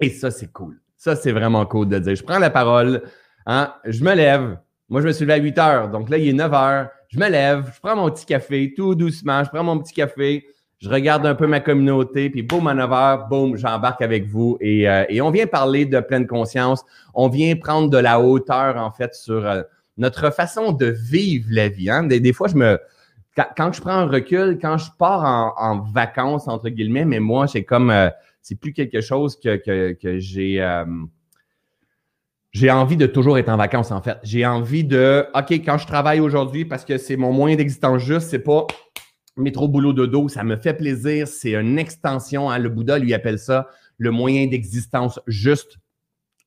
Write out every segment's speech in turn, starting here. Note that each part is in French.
Et ça, c'est cool. Ça, c'est vraiment cool de dire. Je prends la parole, hein, je me lève. Moi, je me suis levé à 8 heures. Donc là, il est 9 heures. Je me lève, je prends mon petit café, tout doucement. Je prends mon petit café je regarde un peu ma communauté, puis boum, à 9 heures, boum, j'embarque avec vous et, euh, et, on vient parler de pleine conscience. On vient prendre de la hauteur, en fait, sur euh, notre façon de vivre la vie. Hein. Des, fois, je me. Quand, je prends un recul, quand je pars en, vacances, entre guillemets, mais moi, c'est comme. Euh, c'est plus quelque chose que, que, que j'ai. j'ai envie de toujours être en vacances, en fait. J'ai envie de. OK, quand je travaille aujourd'hui, parce que c'est mon moyen d'existence juste, c'est pas métro boulot dodo, ça me fait plaisir. C'est une extension. Hein, le Bouddha lui appelle ça le moyen d'existence juste.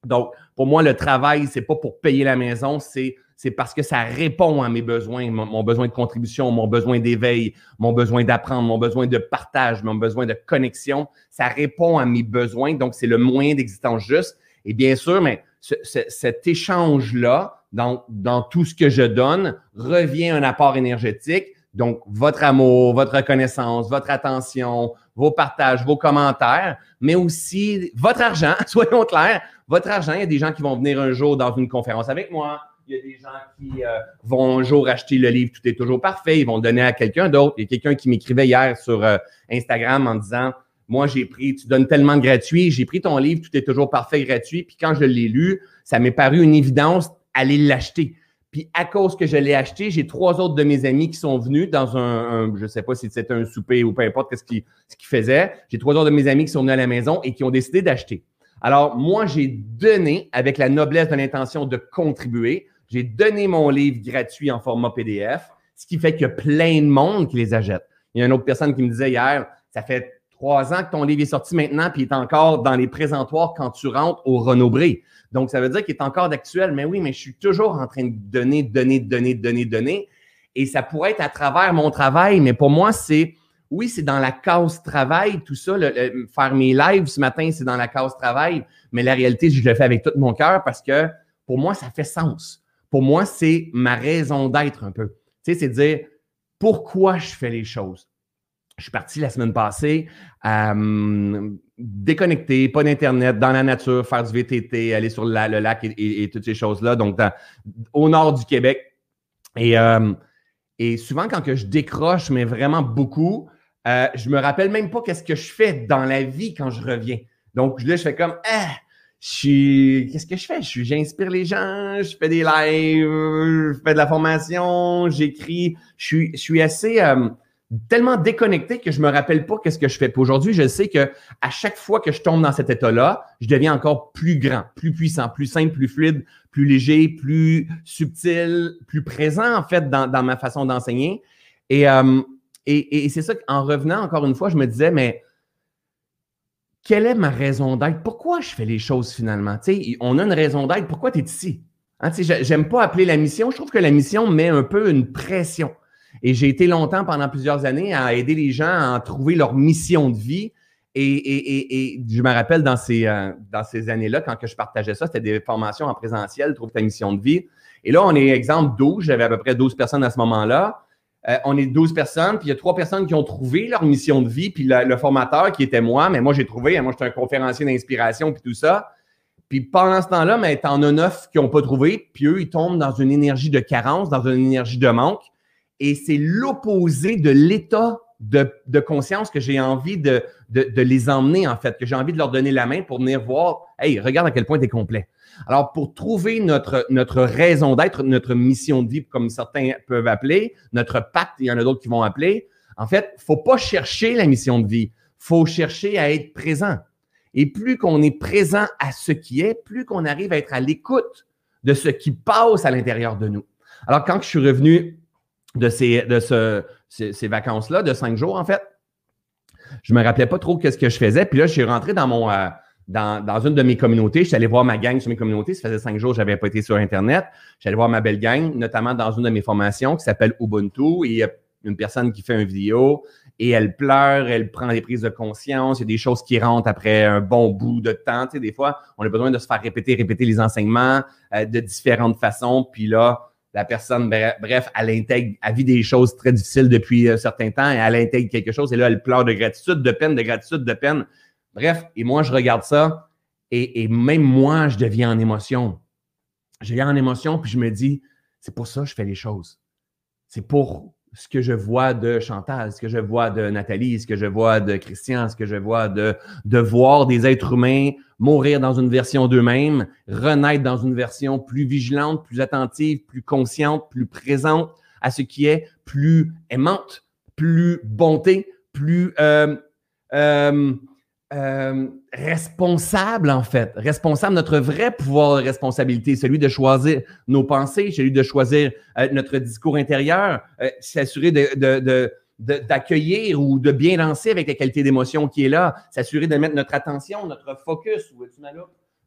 Donc, pour moi, le travail, c'est pas pour payer la maison, c'est c'est parce que ça répond à mes besoins, mon, besoin de contribution, mon besoin d'éveil, mon besoin d'apprendre, mon besoin de partage, mon besoin de connexion. Ça répond à mes besoins, donc c'est le moyen d'existence juste. Et bien sûr, mais cet échange-là, dans, dans tout ce que je donne, revient un apport énergétique donc, votre amour, votre reconnaissance, votre attention, vos partages, vos commentaires, mais aussi votre argent, soyons clairs, votre argent. Il y a des gens qui vont venir un jour dans une conférence avec moi. Il y a des gens qui euh, vont un jour acheter le livre Tout est toujours parfait. Ils vont le donner à quelqu'un d'autre. Il y a quelqu'un qui m'écrivait hier sur euh, Instagram en disant Moi, j'ai pris, tu donnes tellement de gratuit, j'ai pris ton livre Tout est toujours parfait gratuit. Puis quand je l'ai lu, ça m'est paru une évidence aller l'acheter. Puis à cause que je l'ai acheté, j'ai trois autres de mes amis qui sont venus dans un, je ne sais pas si c'était un souper ou peu importe ce qu'ils ce faisaient. J'ai trois autres de mes amis qui sont venus à la maison et qui ont décidé d'acheter. Alors moi, j'ai donné avec la noblesse de l'intention de contribuer. J'ai donné mon livre gratuit en format PDF, ce qui fait qu'il y a plein de monde qui les achète. Il y a une autre personne qui me disait hier, ça fait trois ans que ton livre est sorti maintenant, puis il est encore dans les présentoirs quand tu rentres au Renaud-Bré. Donc, ça veut dire qu'il est encore d'actuel. Mais oui, mais je suis toujours en train de donner, donner, donner, donner, donner. Et ça pourrait être à travers mon travail, mais pour moi, c'est, oui, c'est dans la case travail, tout ça. faire mes lives ce matin, c'est dans la case travail. Mais la réalité, je le fais avec tout mon cœur parce que pour moi, ça fait sens. Pour moi, c'est ma raison d'être un peu. Tu sais, c'est dire pourquoi je fais les choses? Je suis parti la semaine passée. Euh, déconnecté, pas d'Internet, dans la nature, faire du VTT, aller sur le lac et, toutes ces choses-là, donc au nord du Québec. Et, euh, et souvent, quand que je décroche, mais vraiment beaucoup, euh, je me rappelle même pas qu'est-ce que je fais dans la vie quand je reviens. Donc là, je fais comme, ah, je suis, qu'est-ce que je fais? J'inspire les gens, je fais des lives, je fais de la formation, j'écris. Je suis, je suis assez, euh, tellement déconnecté que je me rappelle pas qu'est-ce que je fais. aujourd'hui, je sais que à chaque fois que je tombe dans cet état-là, je deviens encore plus grand, plus puissant, plus simple, plus fluide, plus léger, plus subtil, plus présent en fait dans, ma façon d'enseigner. Euh, et, et, c'est ça qu'en revenant encore une fois, je me disais, mais quelle est ma raison d'être? Pourquoi je fais les choses finalement? On a une raison d'être. Pourquoi tu es ici? Hein, J'aime pas appeler la mission. Je trouve que la mission met un peu une pression. Et j'ai été longtemps, pendant plusieurs années, à aider les gens à trouver leur mission de vie. Et, je me rappelle dans ces, euh, ces années-là, quand que je partageais ça, c'était des formations en présentiel, trouve ta mission de vie. Et là, on est exemple 12, j'avais à peu près 12 personnes à ce moment-là. Euh, on est 12 personnes, puis il y a trois personnes qui ont trouvé leur mission de vie, puis le, formateur qui était moi, mais moi j'ai trouvé, hein, moi j'étais un conférencier d'inspiration, puis tout ça. Puis pendant ce temps-là, mais t'en as neuf qui n'ont pas trouvé, puis eux, ils tombent dans une énergie de carence, dans une énergie de manque et c'est l'opposé de l'état de, conscience que j'ai envie de, les emmener, en fait, que j'ai envie de leur donner la main pour venir voir, hey, regarde à quel point tu es complet. Alors, pour trouver notre, notre raison d'être, notre mission de vie, comme certains peuvent appeler, notre pacte, il y en a d'autres qui vont appeler, en fait, faut pas chercher la mission de vie, faut chercher à être présent. Et plus qu'on est présent à ce qui est, plus qu'on arrive à être à l'écoute de ce qui passe à l'intérieur de nous. Alors, quand je suis revenu de ces, de ce, ces, vacances-là, de cinq jours, en fait. Je me rappelais pas trop qu'est-ce que je faisais. Puis là, je suis rentré dans mon euh, dans, dans, une de mes communautés. Je suis allé voir ma gang sur mes communautés. Ça faisait cinq jours que je n'avais pas été sur Internet. Je suis allé voir ma belle gang, notamment dans une de mes formations qui s'appelle Ubuntu. Et il y a une personne qui fait une vidéo et elle pleure, elle prend des prises de conscience. Il y a des choses qui rentrent après un bon bout de temps. Tu sais, des fois, on a besoin de se faire répéter, répéter les enseignements euh, de différentes façons. Puis là, la personne, bref, elle intègre, elle vit des choses très difficiles depuis un certain temps et elle intègre quelque chose et là, elle pleure de gratitude, de peine, de gratitude, de peine. Bref, et moi, je regarde ça Et, même moi, je deviens en émotion. Je deviens en émotion, puis je me dis, c'est pour ça que je fais les choses. C'est pour ce que je vois de Chantal, ce que je vois de Nathalie, ce que je vois de Christian, ce que je vois de, de voir des êtres humains mourir dans une version d'eux-mêmes, renaître dans une version plus vigilante, plus attentive, plus consciente, plus présente à ce qui est, plus aimante, plus bonté, plus euh, euh, euh, responsable, en fait. Responsable, notre vrai pouvoir de responsabilité, celui de choisir nos pensées, celui de choisir euh, notre discours intérieur, euh, s'assurer de, d'accueillir ou de bien lancer avec la qualité d'émotion qui est là, s'assurer de mettre notre attention, notre focus,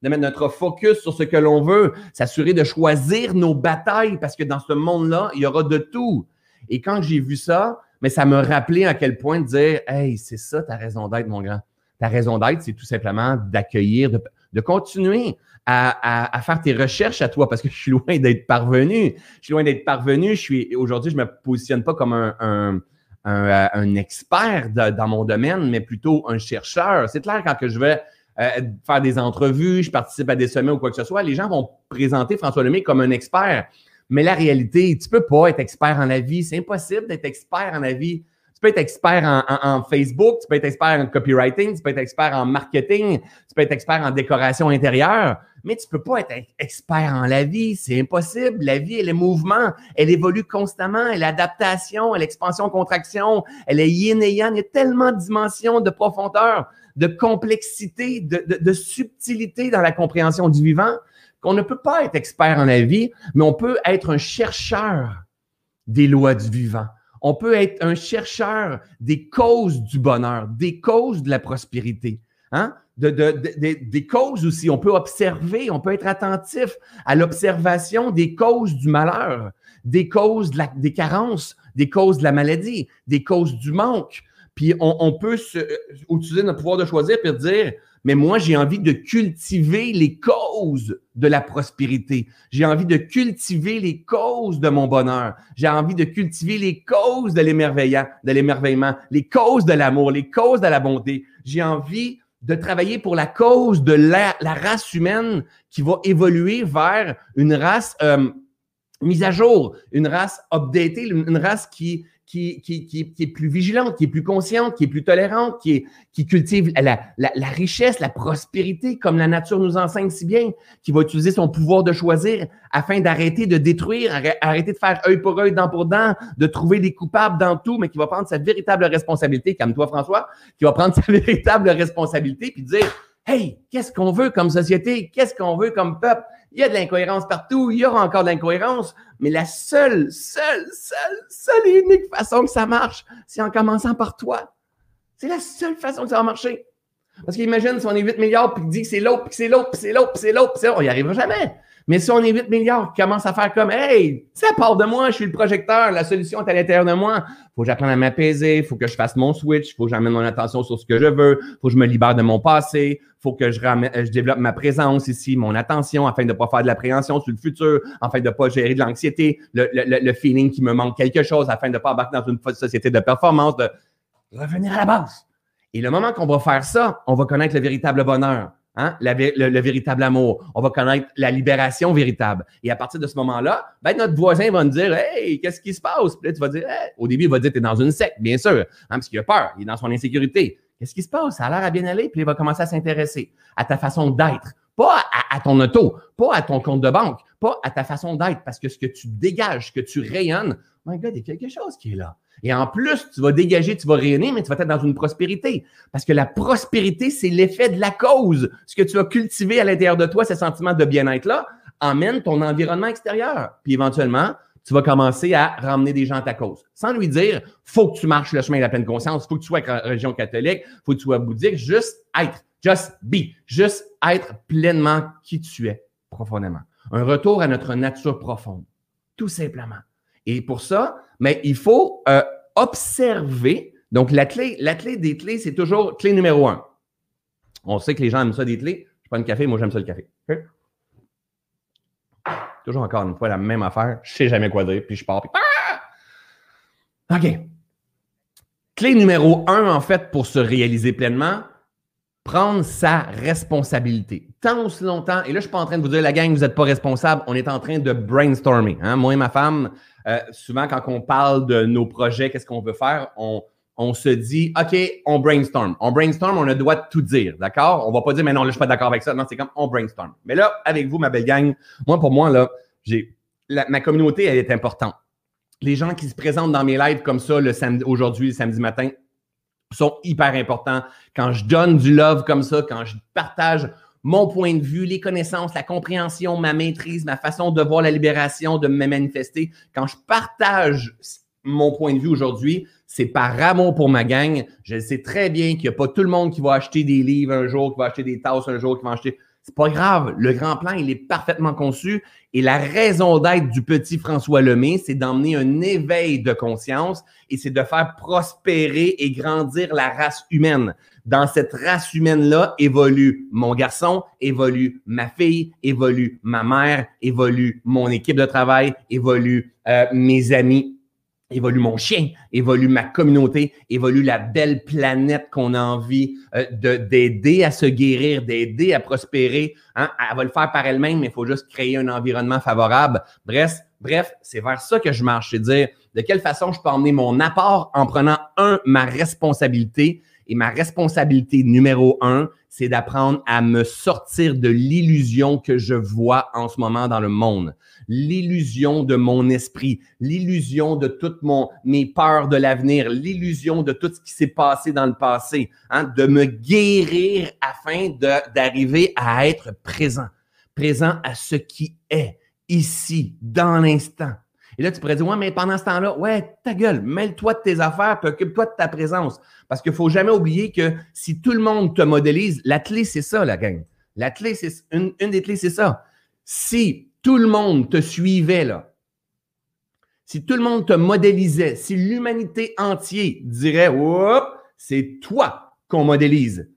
de mettre notre focus sur ce que l'on veut, s'assurer de choisir nos batailles parce que dans ce monde-là, il y aura de tout. Et quand j'ai vu ça, mais ça me rappelait à quel point de dire Hey, c'est ça ta raison d'être, mon grand. Ta raison d'être, c'est tout simplement d'accueillir, de, continuer à, faire tes recherches à toi parce que je suis loin d'être parvenu. Je suis loin d'être parvenu. Je suis aujourd'hui, je me positionne pas comme un, un, expert dans mon domaine, mais plutôt un chercheur. C'est clair quand que je vais euh, faire des entrevues, je participe à des sommets ou quoi que ce soit, les gens vont présenter François Lemay comme un expert. Mais la réalité, tu peux pas être expert en la vie. C'est impossible d'être expert en la vie peux être expert en, Facebook, tu peux être expert en copywriting, tu peux être expert en marketing, tu peux être expert en décoration intérieure, mais tu peux pas être expert en la vie. C'est impossible. La vie, elle est mouvement, elle évolue constamment, elle est adaptation, elle est expansion, contraction, elle est yin et yang. Il y a tellement de dimensions, de profondeur, de complexité, de subtilité dans la compréhension du vivant qu'on ne peut pas être expert en la vie, mais on peut être un chercheur des lois du vivant. On peut être un chercheur des causes du bonheur, des causes de la prospérité. Hein? De, des causes aussi. On peut observer, on peut être attentif à l'observation des causes du malheur, des causes des carences, des causes de la maladie, des causes du manque. Puis on, peut euh, utiliser notre pouvoir de choisir et dire mais moi, j'ai envie de cultiver les causes de la prospérité. J'ai envie de cultiver les causes de mon bonheur. J'ai envie de cultiver les causes de l'émerveillement, de l'émerveillement, les causes de l'amour, les causes de la bonté. J'ai envie de travailler pour la cause de la, race humaine qui va évoluer vers une race euh, mise à jour, une race updatée, une race qui, qui, est plus vigilante, qui est plus consciente, qui est plus tolérante, qui, est, qui cultive la, la, la, richesse, la prospérité, comme la nature nous enseigne si bien, qui va utiliser son pouvoir de choisir afin d'arrêter de détruire, arrêter de faire œil pour œil, dent pour dent, de trouver des coupables dans tout, mais qui va prendre sa véritable responsabilité, comme toi, François, qui va prendre sa véritable responsabilité puis dire Hey, qu'est-ce qu'on veut comme société? Qu'est-ce qu'on veut comme peuple? Il y a de l'incohérence partout, il y aura encore de l'incohérence, mais la seule, seule, seule, seule et unique façon que ça marche, c'est en commençant par toi. C'est la seule façon que ça va marcher. Parce qu'imagine si on est 8 milliards, puis dit que c'est l'autre, puis c'est l'autre, puis c'est l'autre, puis c'est l'autre, puis on n'y arrivera jamais. Mais si on est 8 milliards, qui commence à faire comme Hey, ça part de moi, je suis le projecteur, la solution est à l'intérieur de moi. Faut que j'apprenne à m'apaiser, faut que je fasse mon switch, faut que j'amène mon attention sur ce que je veux, faut que je me libère de mon passé, faut que je, je développe ma présence ici, mon attention, afin de ne pas faire de l'appréhension sur le futur, afin de ne pas gérer de l'anxiété, le, le, le, feeling qui me manque quelque chose, afin de ne pas embarquer dans une société de performance, de revenir à la base. Et le moment qu'on va faire ça, on va connaître le véritable bonheur. Hein? le, véritable amour. On va connaître la libération véritable. Et à partir de ce moment-là, ben, notre voisin va nous dire Hey, qu'est-ce qui se passe? Puis là, tu vas dire Au début, il va dire Tu es dans une secte, bien sûr, hein, parce qu'il a peur, il est dans son insécurité. Qu'est-ce qui se passe? Ça a l'air à bien aller, puis il va commencer à s'intéresser à ta façon d'être. Pas à, ton auto, pas à ton compte de banque, pas à ta façon d'être, parce que ce que tu dégages, ce que tu rayonnes, my God, il y a quelque chose qui est là. Et en plus, tu vas dégager, tu vas rayonner, mais tu vas être dans une prospérité. Parce que la prospérité, c'est l'effet de la cause. Ce que tu as cultivé à l'intérieur de toi, ce sentiment de bien-être-là, emmène ton environnement extérieur. Puis éventuellement, tu vas commencer à ramener des gens à ta cause. Sans lui dire, faut que tu marches le chemin de la pleine conscience, faut que tu sois religion catholique, faut que tu sois bouddhique, juste être, just be, juste être pleinement qui tu es profondément. Un retour à notre nature profonde, tout simplement. Et pour ça, mais il faut euh, observer. Donc, la clé, la clé des clés, c'est toujours clé numéro un. On sait que les gens aiment ça des clés. Je prends un café, moi j'aime ça le café. Toujours encore une fois la même affaire. Je ne sais jamais quoi dire, puis je pars, puis... Ah! OK. Clé numéro un, en fait, pour se réaliser pleinement, prendre sa responsabilité. Tant aussi longtemps, et là, je suis pas en train de vous dire, la gang, vous n'êtes pas responsable, on est en train de brainstormer. Hein. Moi et ma femme, euh, souvent, quand on parle de nos projets, qu'est-ce qu'on veut faire, on, on se dit, OK, on brainstorm. On brainstorm, on a le droit de tout dire, d'accord? On va pas dire, mais non, là, je suis pas d'accord avec ça. Non, c'est comme on brainstorm. Mais là, avec vous, ma belle gang, moi, pour moi, là, j'ai, ma communauté, elle est importante. Les gens qui se présentent dans mes lives comme ça, le samedi, aujourd'hui, le samedi matin, sont hyper importants. Quand je donne du love comme ça, quand je partage mon point de vue, les connaissances, la compréhension, ma maîtrise, ma façon de voir la libération, de me manifester, quand je partage mon point de vue aujourd'hui, c'est par amour pour ma gang. Je sais très bien qu'il n'y a pas tout le monde qui va acheter des livres un jour, qui va acheter des tasses un jour, qui va acheter. C'est pas grave. Le grand plan, il est parfaitement conçu. Et la raison d'être du petit François Lemay, c'est d'emmener un éveil de conscience et c'est de faire prospérer et grandir la race humaine. Dans cette race humaine-là évolue mon garçon, évolue ma fille, évolue ma mère, évolue mon équipe de travail, évolue euh, mes amis, évolue mon chien, évolue ma communauté, évolue la belle planète qu'on a envie euh, d'aider à se guérir, d'aider à prospérer. Hein? Elle va le faire par elle-même, mais il faut juste créer un environnement favorable. Bref, bref, c'est vers ça que je marche, c'est dire de quelle façon je peux emmener mon apport en prenant un ma responsabilité et ma responsabilité numéro un, c'est d'apprendre à me sortir de l'illusion que je vois en ce moment dans le monde. L'illusion de mon esprit, l'illusion de toutes mes peurs de l'avenir, l'illusion de tout ce qui s'est passé dans le passé, hein, de me guérir afin d'arriver à être présent, présent à ce qui est ici, dans l'instant. Et là, tu pourrais dire, ouais, mais pendant ce temps-là, ouais, ta gueule, mêle-toi de tes affaires, puis occupe-toi de ta présence. Parce qu'il ne faut jamais oublier que si tout le monde te modélise, la clé, c'est ça, la gang. La clé, c'est une, une des clés, c'est ça. Si tout le monde te suivait, là, si tout le monde te modélisait, si l'humanité entière dirait, c'est toi qu'on modélise,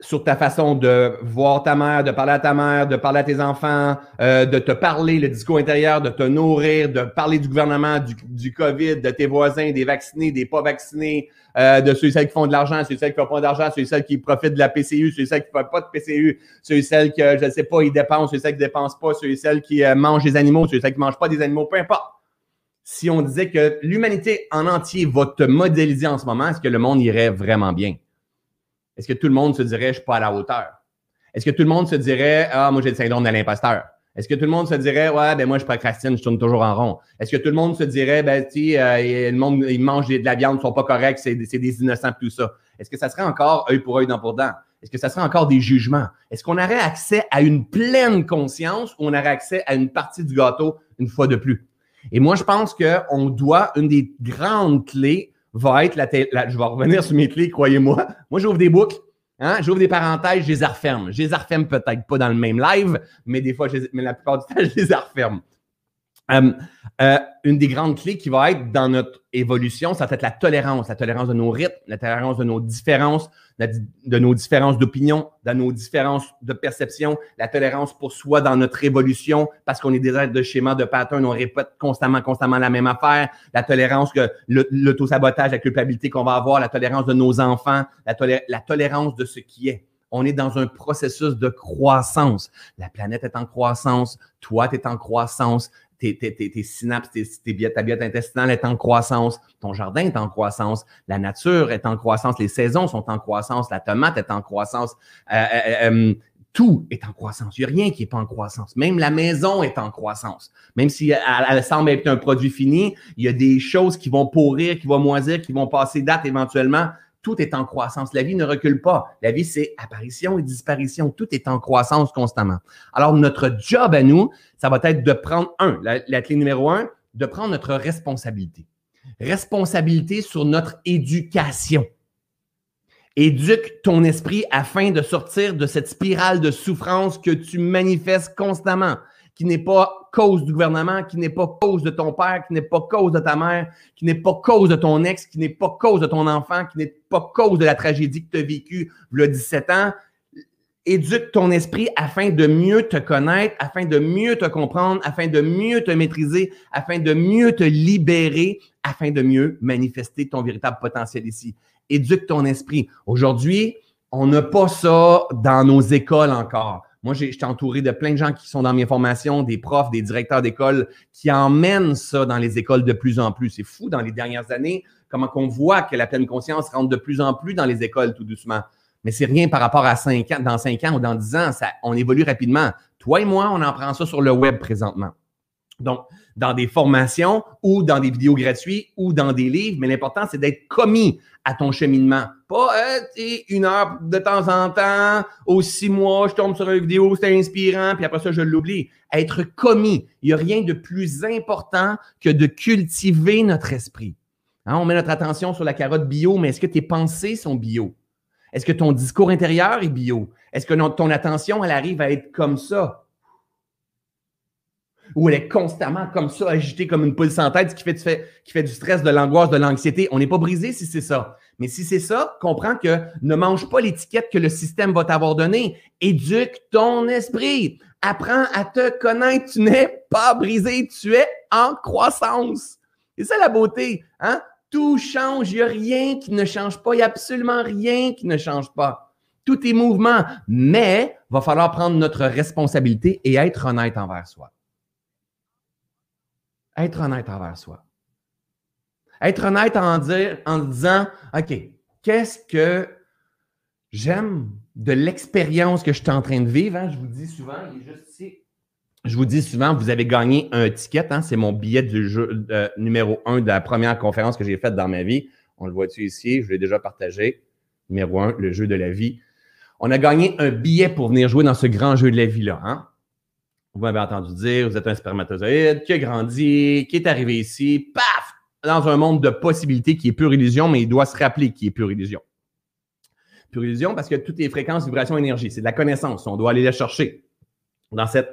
sur ta façon de voir ta mère, de parler à ta mère, de parler à tes enfants, euh, de te parler, le discours intérieur, de te nourrir, de parler du gouvernement, du, COVID, de tes voisins, des vaccinés, des pas vaccinés, euh, de ceux et celles qui font de l'argent, ceux et celles qui font pas d'argent, ceux et celles qui profitent de la PCU, ceux et celles qui font pas de PCU, ceux et celles qui, je ne sais pas, ils dépensent, ceux et celles qui dépensent pas, ceux et celles qui euh, mangent des animaux, ceux et celles qui mangent pas des animaux, peu importe. Si on disait que l'humanité en entier va te modéliser en ce moment, est-ce que le monde irait vraiment bien? Est-ce que tout le monde se dirait, je suis pas à la hauteur? Est-ce que tout le monde se dirait, ah, moi, j'ai le syndrome de l'imposteur? Est-ce que tout le monde se dirait, ouais, ben moi, je procrastine, je tourne toujours en rond? Est-ce que tout le monde se dirait, ben, tu euh, le monde, ils mangent de la viande, ils sont pas corrects, c'est des innocents, tout ça? Est-ce que ça serait encore œil pour œil, dent pour dent? Est-ce que ça serait encore des jugements? Est-ce qu'on aurait accès à une pleine conscience ou on aurait accès à une partie du gâteau une fois de plus? Et moi, je pense qu'on doit, une des grandes clés va être la, Je vais revenir sur mes clés, croyez-moi. Moi, j'ouvre des boucles. Hein? J'ouvre des parenthèses, je les referme. Je les referme peut-être pas dans le même live, mais des fois, mais la plupart du temps, je les referme. Euh, euh, une des grandes clés qui va être dans notre évolution, ça va être la tolérance, la tolérance de nos rythmes, la tolérance de nos différences, de nos différences d'opinion, de nos différences de perception, la tolérance pour soi dans notre évolution, parce qu'on est des êtres de schéma, de pattern, on répète constamment, constamment la même affaire, la tolérance que l'autosabotage, la culpabilité qu'on va avoir, la tolérance de nos enfants, la, la tolérance de ce qui est. On est dans un processus de croissance. La planète est en croissance, toi, tu es en croissance, tes, tes, tes, synapses, tes, ta biote intestinale est en croissance, ton jardin est en croissance, la nature est en croissance, les saisons sont en croissance, la tomate est en croissance, euh, euh, euh, tout est en croissance. Il n'y a rien qui n'est pas en croissance. Même la maison est en croissance. Même si elle, elle, semble être un produit fini, il y a des choses qui vont pourrir, qui vont moisir, qui vont passer date éventuellement tout est en croissance. La vie ne recule pas. La vie, c'est apparition et disparition. Tout est en croissance constamment. Alors, notre job à nous, ça va être de prendre, un, la, clé numéro un, de prendre notre responsabilité. Responsabilité sur notre éducation. Éduque ton esprit afin de sortir de cette spirale de souffrance que tu manifestes constamment qui n'est pas cause du gouvernement, qui n'est pas cause de ton père, qui n'est pas cause de ta mère, qui n'est pas cause de ton ex, qui n'est pas cause de ton enfant, qui n'est pas cause de la tragédie que tu as vécue a 17 ans. Éduque ton esprit afin de mieux te connaître, afin de mieux te comprendre, afin de mieux te maîtriser, afin de mieux te libérer, afin de mieux manifester ton véritable potentiel ici. Éduque ton esprit. Aujourd'hui, On n'a pas ça dans nos écoles encore. Moi, je suis entouré de plein de gens qui sont dans mes formations, des profs, des directeurs d'école qui emmènent ça dans les écoles de plus en plus. C'est fou dans les dernières années comment qu'on voit que la pleine conscience rentre de plus en plus dans les écoles tout doucement. Mais c'est rien par rapport à cinq ans, dans cinq ans ou dans dix ans. Ça, on évolue rapidement. Toi et moi, on en prend ça sur le web présentement. Donc, dans des formations ou dans des vidéos gratuites ou dans des livres, mais l'important, c'est d'être commis à ton cheminement. Pas euh, une heure de temps en temps, aux six mois, je tombe sur une vidéo, c'est inspirant, puis après ça, je l'oublie. Être commis. Il n'y a rien de plus important que de cultiver notre esprit. Hein, on met notre attention sur la carotte bio, mais est-ce que tes pensées sont bio? Est-ce que ton discours intérieur est bio? Est-ce que ton attention, elle arrive à être comme ça? Ou elle est constamment comme ça, agitée comme une poule sans tête qui fait, qui fait du stress, de l'angoisse, de l'anxiété. On n'est pas brisé si c'est ça. Mais si c'est ça, comprends que ne mange pas l'étiquette que le système va t'avoir donnée. Éduque ton esprit. Apprends à te connaître. Tu n'es pas brisé, tu es en croissance. C'est ça la beauté. Hein? Tout change. Il n'y a rien qui ne change pas. Il n'y a absolument rien qui ne change pas. Tout est mouvement. Mais il va falloir prendre notre responsabilité et être honnête envers soi. Être honnête envers soi. Être honnête en, disant, OK, qu'est-ce que j'aime de l'expérience que je suis en train de vivre? Hein? Je vous dis souvent, il est juste ici. Je vous dis souvent, vous avez gagné un ticket. Hein? C'est mon billet du jeu euh, numéro un de la première conférence que j'ai faite dans ma vie. On le voit-tu ici? Je l'ai déjà partagé. Numéro un, le jeu de la vie. On a gagné un billet pour venir jouer dans ce grand jeu de la vie-là. Hein? Vous m'avez entendu dire, vous êtes un spermatozoïde qui a grandi, qui est arrivé ici, paf, dans un monde de possibilités qui est pure illusion, mais il doit se rappeler qui est pure illusion. Pure illusion parce que toutes les fréquences, vibrations, énergie, c'est de la connaissance. On doit aller la chercher. Dans cette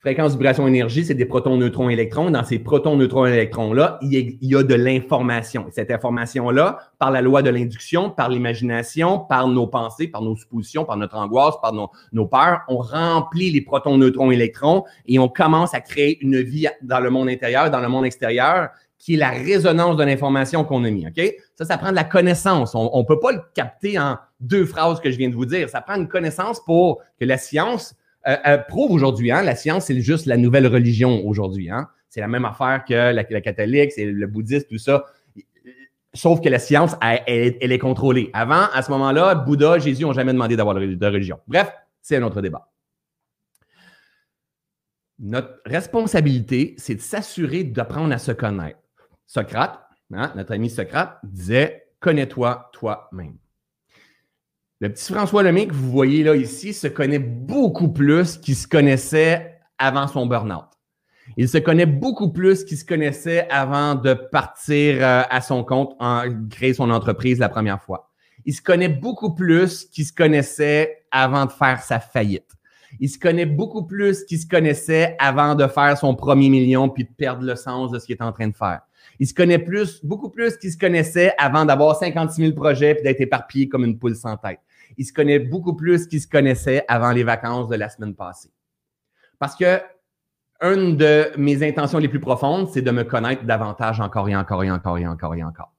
Fréquence, vibration, énergie, c'est des protons, neutrons, électrons. Dans ces protons, neutrons, électrons-là, il y a de l'information. Cette information-là, par la loi de l'induction, par l'imagination, par nos pensées, par nos suppositions, par notre angoisse, par nos, peurs, on remplit les protons, neutrons, électrons et on commence à créer une vie dans le monde intérieur, dans le monde extérieur, qui est la résonance de l'information qu'on a mis. OK? Ça, ça prend de la connaissance. On ne peut pas le capter en deux phrases que je viens de vous dire. Ça prend une connaissance pour que la science euh, euh, prouve aujourd'hui, hein, la science, c'est juste la nouvelle religion aujourd'hui. Hein. C'est la même affaire que la, catholique, c'est le bouddhisme, tout ça. Sauf que la science, elle, est contrôlée. Avant, à ce moment-là, Bouddha, Jésus n'ont jamais demandé d'avoir de religion. Bref, c'est un autre débat. Notre responsabilité, c'est de s'assurer d'apprendre à se connaître. Socrate, hein, notre ami Socrate, disait Connais-toi toi-même. Le petit François Lemay que vous voyez là ici se connaît beaucoup plus qu'il se connaissait avant son burn-out. Il se connaît beaucoup plus qu'il se connaissait avant de partir euh, à son compte, en, créer son entreprise la première fois. Il se connaît beaucoup plus qu'il se connaissait avant de faire sa faillite. Il se connaît beaucoup plus qu'il se connaissait avant de faire son premier million puis de perdre le sens de ce qu'il est en train de faire. Il se connaît plus, beaucoup plus qu'il se connaissait avant d'avoir 56 000 projets puis d'être éparpillé comme une poule sans tête il se connaît beaucoup plus qu'il se connaissait avant les vacances de la semaine passée. Parce que une de mes intentions les plus profondes, c'est de me connaître davantage encore et encore et encore et encore et encore.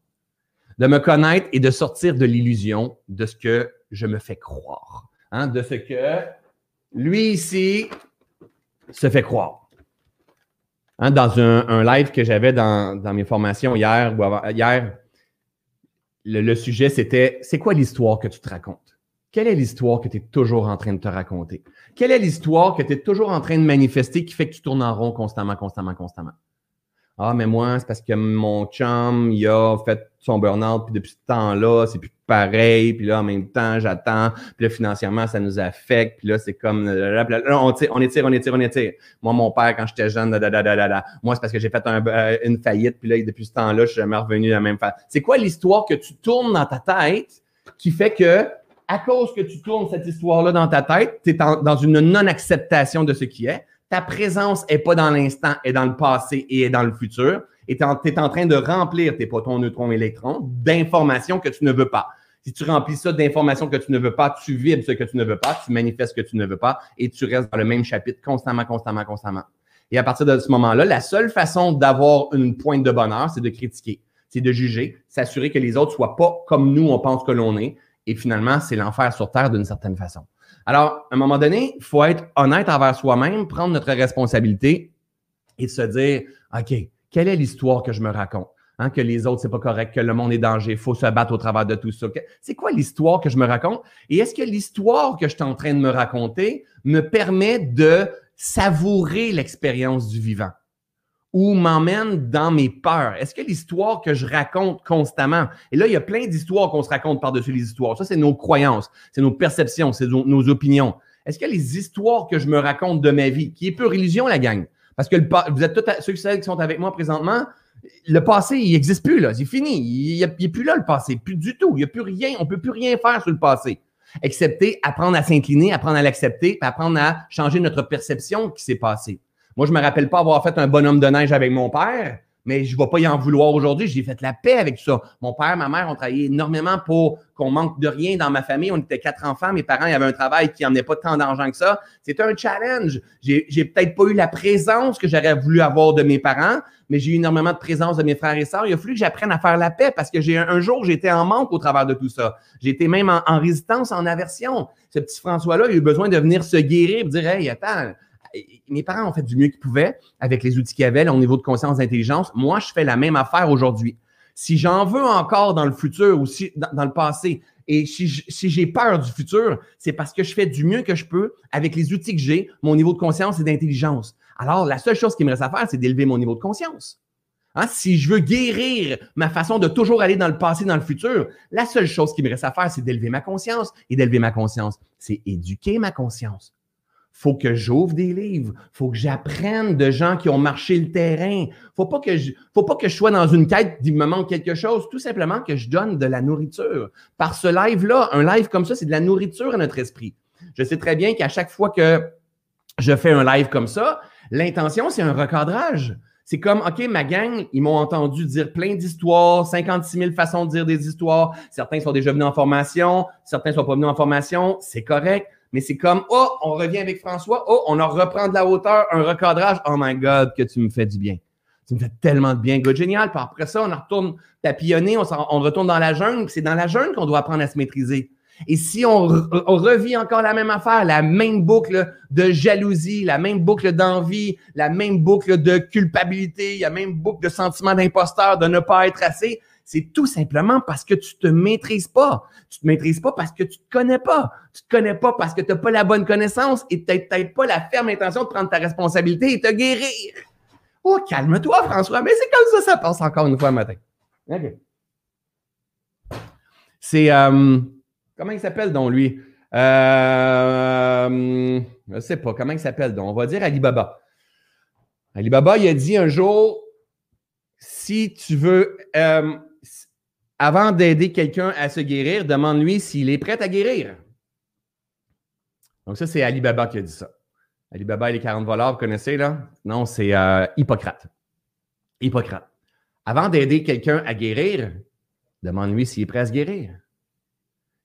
De me connaître et de sortir de l'illusion de ce que je me fais croire. Hein, de ce que lui ici se fait croire. Hein, dans un, live que j'avais dans, mes formations hier, hier le sujet c'était c'est quoi l'histoire que tu te racontes? Quelle est l'histoire que tu es toujours en train de te raconter? Quelle est l'histoire que tu es toujours en train de manifester qui fait que tu tournes en rond constamment, constamment, constamment? Ah, mais moi, c'est parce que mon chum, il a fait son burn-out, puis depuis ce temps-là, c'est plus pareil, puis là, en même temps, j'attends, puis là, financièrement, ça nous affecte, puis là, c'est comme, on, tire, on étire, on étire, on étire. Moi, mon père, quand j'étais jeune, da, da, da, moi, c'est parce que j'ai fait euh, une faillite, puis là, depuis ce temps-là, je suis jamais revenu de la même façon. C'est quoi l'histoire que tu tournes dans ta tête qui fait que à cause que tu tournes cette histoire-là dans ta tête, tu es dans une non-acceptation de ce qui est. Ta présence n'est pas dans l'instant, est dans le passé et est dans le futur. Et tu es, en train de remplir tes protons, neutrons, électrons d'informations que tu ne veux pas. Si tu remplis ça d'informations que tu ne veux pas, tu vibres ce que tu ne veux pas, tu manifestes ce que tu ne veux pas et tu restes dans le même chapitre constamment, constamment, constamment. Et à partir de ce moment-là, la seule façon d'avoir une pointe de bonheur, c'est de critiquer, c'est de juger, s'assurer que les autres soient pas comme nous, on pense que l'on est, et finalement, c'est l'enfer sur terre d'une certaine façon. Alors, à un moment donné, il faut être honnête envers soi-même, prendre notre responsabilité et se dire, OK, quelle est l'histoire que je me raconte? Hein, que les autres, c'est pas correct, que le monde est danger, faut se battre au travers de tout ça. C'est quoi l'histoire que je me raconte? Et est-ce que l'histoire que je suis en train de me raconter me permet de savourer l'expérience du vivant? Ou m'emmène dans mes peurs? Est-ce que l'histoire que je raconte constamment, et là, il y a plein d'histoires qu'on se raconte par-dessus les histoires. Ça, c'est nos croyances, c'est nos perceptions, c'est nos, opinions. Est-ce que les histoires que je me raconte de ma vie, qui est pure illusion, la gang? Parce que vous êtes tous ceux qui sont avec moi présentement, le passé, il n'existe plus, là. C'est fini. Il n'est plus là, le passé. Plus du tout. Il n'y a plus rien. On ne peut plus rien faire sur le passé. Excepté apprendre à s'incliner, apprendre à l'accepter, apprendre à changer notre perception qui s'est passé. Moi, je me rappelle pas avoir fait un bonhomme de neige avec mon père, mais je ne vais pas y en vouloir aujourd'hui. J'ai fait la paix avec ça. Mon père, ma mère ont travaillé énormément pour qu'on manque de rien dans ma famille. On était quatre enfants. Mes parents, il y avait un travail qui n'emmenait pas tant d'argent que ça. C'était un challenge. J'ai, peut-être pas eu la présence que j'aurais voulu avoir de mes parents, mais j'ai eu énormément de présence de mes frères et sœurs. Il a fallu que j'apprenne à faire la paix parce que j'ai un, jour, j'étais en manque au travers de tout ça. J'étais même en, en résistance, en aversion. Ce petit François-là, il a eu besoin de venir se guérir et dire, hey, attends, mes parents ont fait du mieux qu'ils pouvaient avec les outils qu'ils avaient au niveau de conscience d'intelligence. Moi, je fais la même affaire aujourd'hui. Si j'en veux encore dans le futur ou dans, le passé, et si, j'ai peur du futur, c'est parce que je fais du mieux que je peux avec les outils que j'ai, mon niveau de conscience et d'intelligence. Alors, la seule chose qui me reste à faire, c'est d'élever mon niveau de conscience. Hein? Si je veux guérir ma façon de toujours aller dans le passé, dans le futur, la seule chose qui me reste à faire, c'est d'élever ma conscience. Et d'élever ma conscience, c'est éduquer ma conscience faut que j'ouvre des livres, faut que j'apprenne de gens qui ont marché le terrain. Faut pas que je, faut pas que je sois dans une quête d'il me manque quelque chose, tout simplement que je donne de la nourriture. Par ce live-là, un live comme ça, c'est de la nourriture à notre esprit. Je sais très bien qu'à chaque fois que je fais un live comme ça, l'intention, c'est un recadrage. C'est comme, OK, ma gang, ils m'ont entendu dire plein d'histoires, 56 000 façons de dire des histoires. Certains sont déjà venus en formation, certains sont pas venus en formation. C'est correct mais c'est comme, oh, on revient avec François, oh, on en reprend de la hauteur, un recadrage. Oh my God, que tu me fais du bien. Tu me fais tellement de bien, génial. Puis après ça, on retourne papillonner, on, on retourne dans la jungle. C'est dans la jungle qu'on doit apprendre à se maîtriser. Et si on, on, revit encore la même affaire, la même boucle de jalousie, la même boucle d'envie, la même boucle de culpabilité, la même boucle de sentiment d'imposteur, de ne pas être assez, c'est tout simplement parce que tu te maîtrises pas. Tu te maîtrises pas parce que tu te connais pas. Tu te connais pas parce que tu n'as pas la bonne connaissance et tu n'as pas la ferme intention de prendre ta responsabilité et te guérir. Oh, calme-toi, François. Mais c'est comme ça, ça passe encore une fois le matin. OK. C'est. Euh, comment il s'appelle, donc, lui? Euh, je ne sais pas. Comment il s'appelle, donc? On va dire Alibaba. Alibaba, il a dit un jour si tu veux. Euh, avant d'aider quelqu'un à se guérir, demande-lui s'il est prêt à guérir. Donc, ça, c'est Alibaba qui a dit ça. Alibaba et les 40 voleurs, vous connaissez, là? Non, c'est euh, Hippocrate. Hippocrate. Avant d'aider quelqu'un à guérir, demande-lui s'il est prêt à se guérir.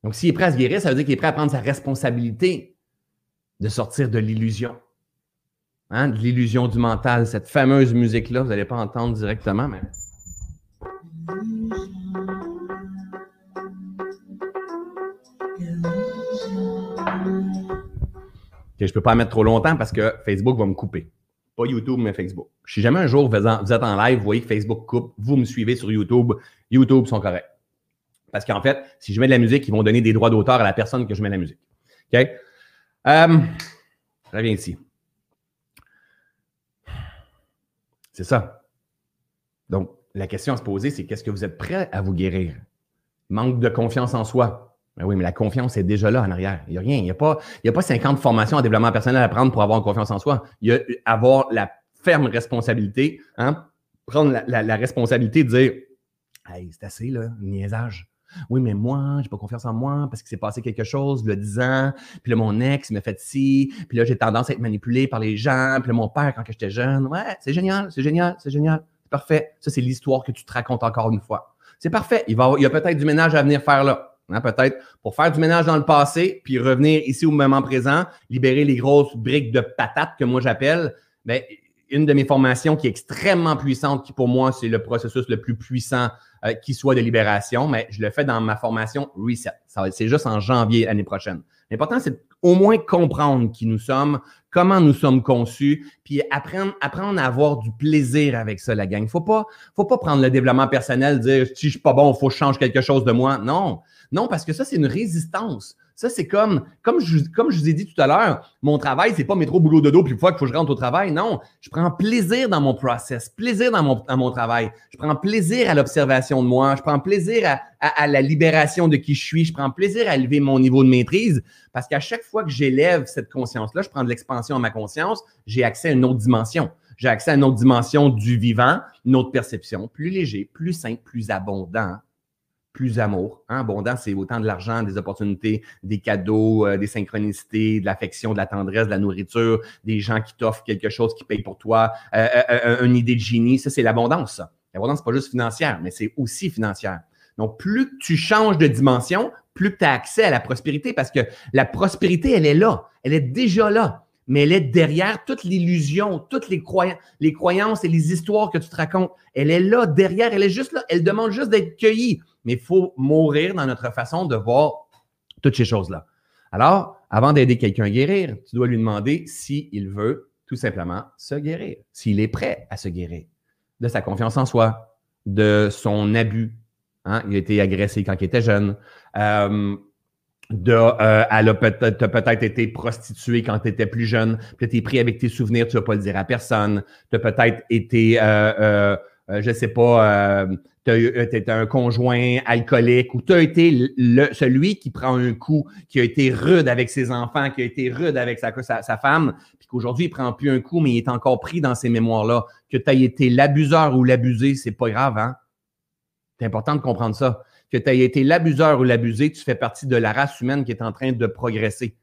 Donc, s'il est prêt à se guérir, ça veut dire qu'il est prêt à prendre sa responsabilité de sortir de l'illusion. Hein? De l'illusion du mental, cette fameuse musique-là, vous n'allez pas entendre directement, mais. Je ne peux pas mettre trop longtemps parce que Facebook va me couper. Pas YouTube, mais Facebook. Si jamais un jour vous êtes en live, vous voyez que Facebook coupe, vous me suivez sur YouTube, YouTube sont corrects. Parce qu'en fait, si je mets de la musique, ils vont donner des droits d'auteur à la personne que je mets la musique. OK? Euh, je reviens ici. C'est ça. Donc, la question à se poser, c'est qu'est-ce que vous êtes prêt à vous guérir? Manque de confiance en soi. Ben oui, mais la confiance est déjà là en arrière. Il n'y a rien. Il n'y a, pas, y a pas 50 formations en développement personnel à prendre pour avoir confiance en soi. Il y a avoir la ferme responsabilité, hein? prendre la, responsabilité de dire Hey, c'est assez, là, niaisage. Oui, mais moi, j'ai pas confiance en moi parce qu'il s'est passé quelque chose le 10 ans, puis là, mon ex m'a fait ci, puis là, j'ai tendance à être manipulé par les gens, puis là, mon père, quand j'étais jeune, ouais, c'est génial, c'est génial, c'est génial, c'est parfait. Ça, c'est l'histoire que tu te racontes encore une fois. C'est parfait. Il, va, il y a peut-être du ménage à venir faire là. Hein, peut-être pour faire du ménage dans le passé, puis revenir ici au moment présent, libérer les grosses briques de patates que moi j'appelle. Mais une de mes formations qui est extrêmement puissante, qui pour moi, c'est le processus le plus puissant euh, qui soit de libération, mais je le fais dans ma formation Reset. C'est juste en janvier l'année prochaine. L'important, c'est au moins comprendre qui nous sommes, comment nous sommes conçus, puis apprendre, apprendre à avoir du plaisir avec ça, la gang. Faut pas, faut pas prendre le développement personnel, dire si je suis pas bon, il faut que je change quelque chose de moi. Non, non, parce que ça, c'est une résistance. Ça, c'est comme, comme je, vous ai dit tout à l'heure, mon travail, c'est pas métro, boulot, dodo, puis une fois qu'il faut que je rentre au travail. Non, je prends plaisir dans mon process, plaisir dans mon, travail. Je prends plaisir à l'observation de moi. Je prends plaisir à, à, la libération de qui je suis. Je prends plaisir à élever mon niveau de maîtrise parce qu'à chaque fois que j'élève cette conscience-là, je prends de l'expansion à ma conscience, j'ai accès à une autre dimension. J'ai accès à une autre dimension du vivant, une autre perception, plus léger, plus simple, plus abondant plus amour. Hein? Abondant, c'est autant de l'argent, des opportunités, des cadeaux, euh, des synchronicités, de l'affection, de la tendresse, de la nourriture, des gens qui t'offrent quelque chose qui paye pour toi, euh, euh, une idée de génie. Ça, c'est l'abondance. L'abondance, c'est pas juste financière, mais c'est aussi financière. Donc, plus tu changes de dimension, plus tu as accès à la prospérité parce que la prospérité, elle est là. Elle est déjà là mais elle est derrière toute l'illusion, toutes les, les croyances et les histoires que tu te racontes. Elle est là, derrière, elle est juste là. Elle demande juste d'être cueillie mais il faut mourir dans notre façon de voir toutes ces choses-là. Alors, avant d'aider quelqu'un à guérir, tu dois lui demander s'il veut tout simplement se guérir, s'il est prêt à se guérir de sa confiance en soi, de son abus. Hein? Il a été agressé quand il était jeune. Euh, de, euh, elle a peut-être peut été prostituée quand tu étais plus jeune. Puis tu es pris avec tes souvenirs, tu vas pas le dire à personne. Tu as peut-être été, euh, je ne sais pas, tu as, un conjoint alcoolique ou tu as été le, celui qui prend un coup, qui a été rude avec ses enfants, qui a été rude avec sa, sa, femme, puis qu'aujourd'hui, il prend plus un coup, mais il est encore pris dans ces mémoires-là. Que tu aies été l'abuseur ou l'abusé, c'est pas grave, hein? C'est important de comprendre ça. Que tu aies été l'abuseur ou l'abusé, tu fais partie de la race humaine qui est en train de progresser.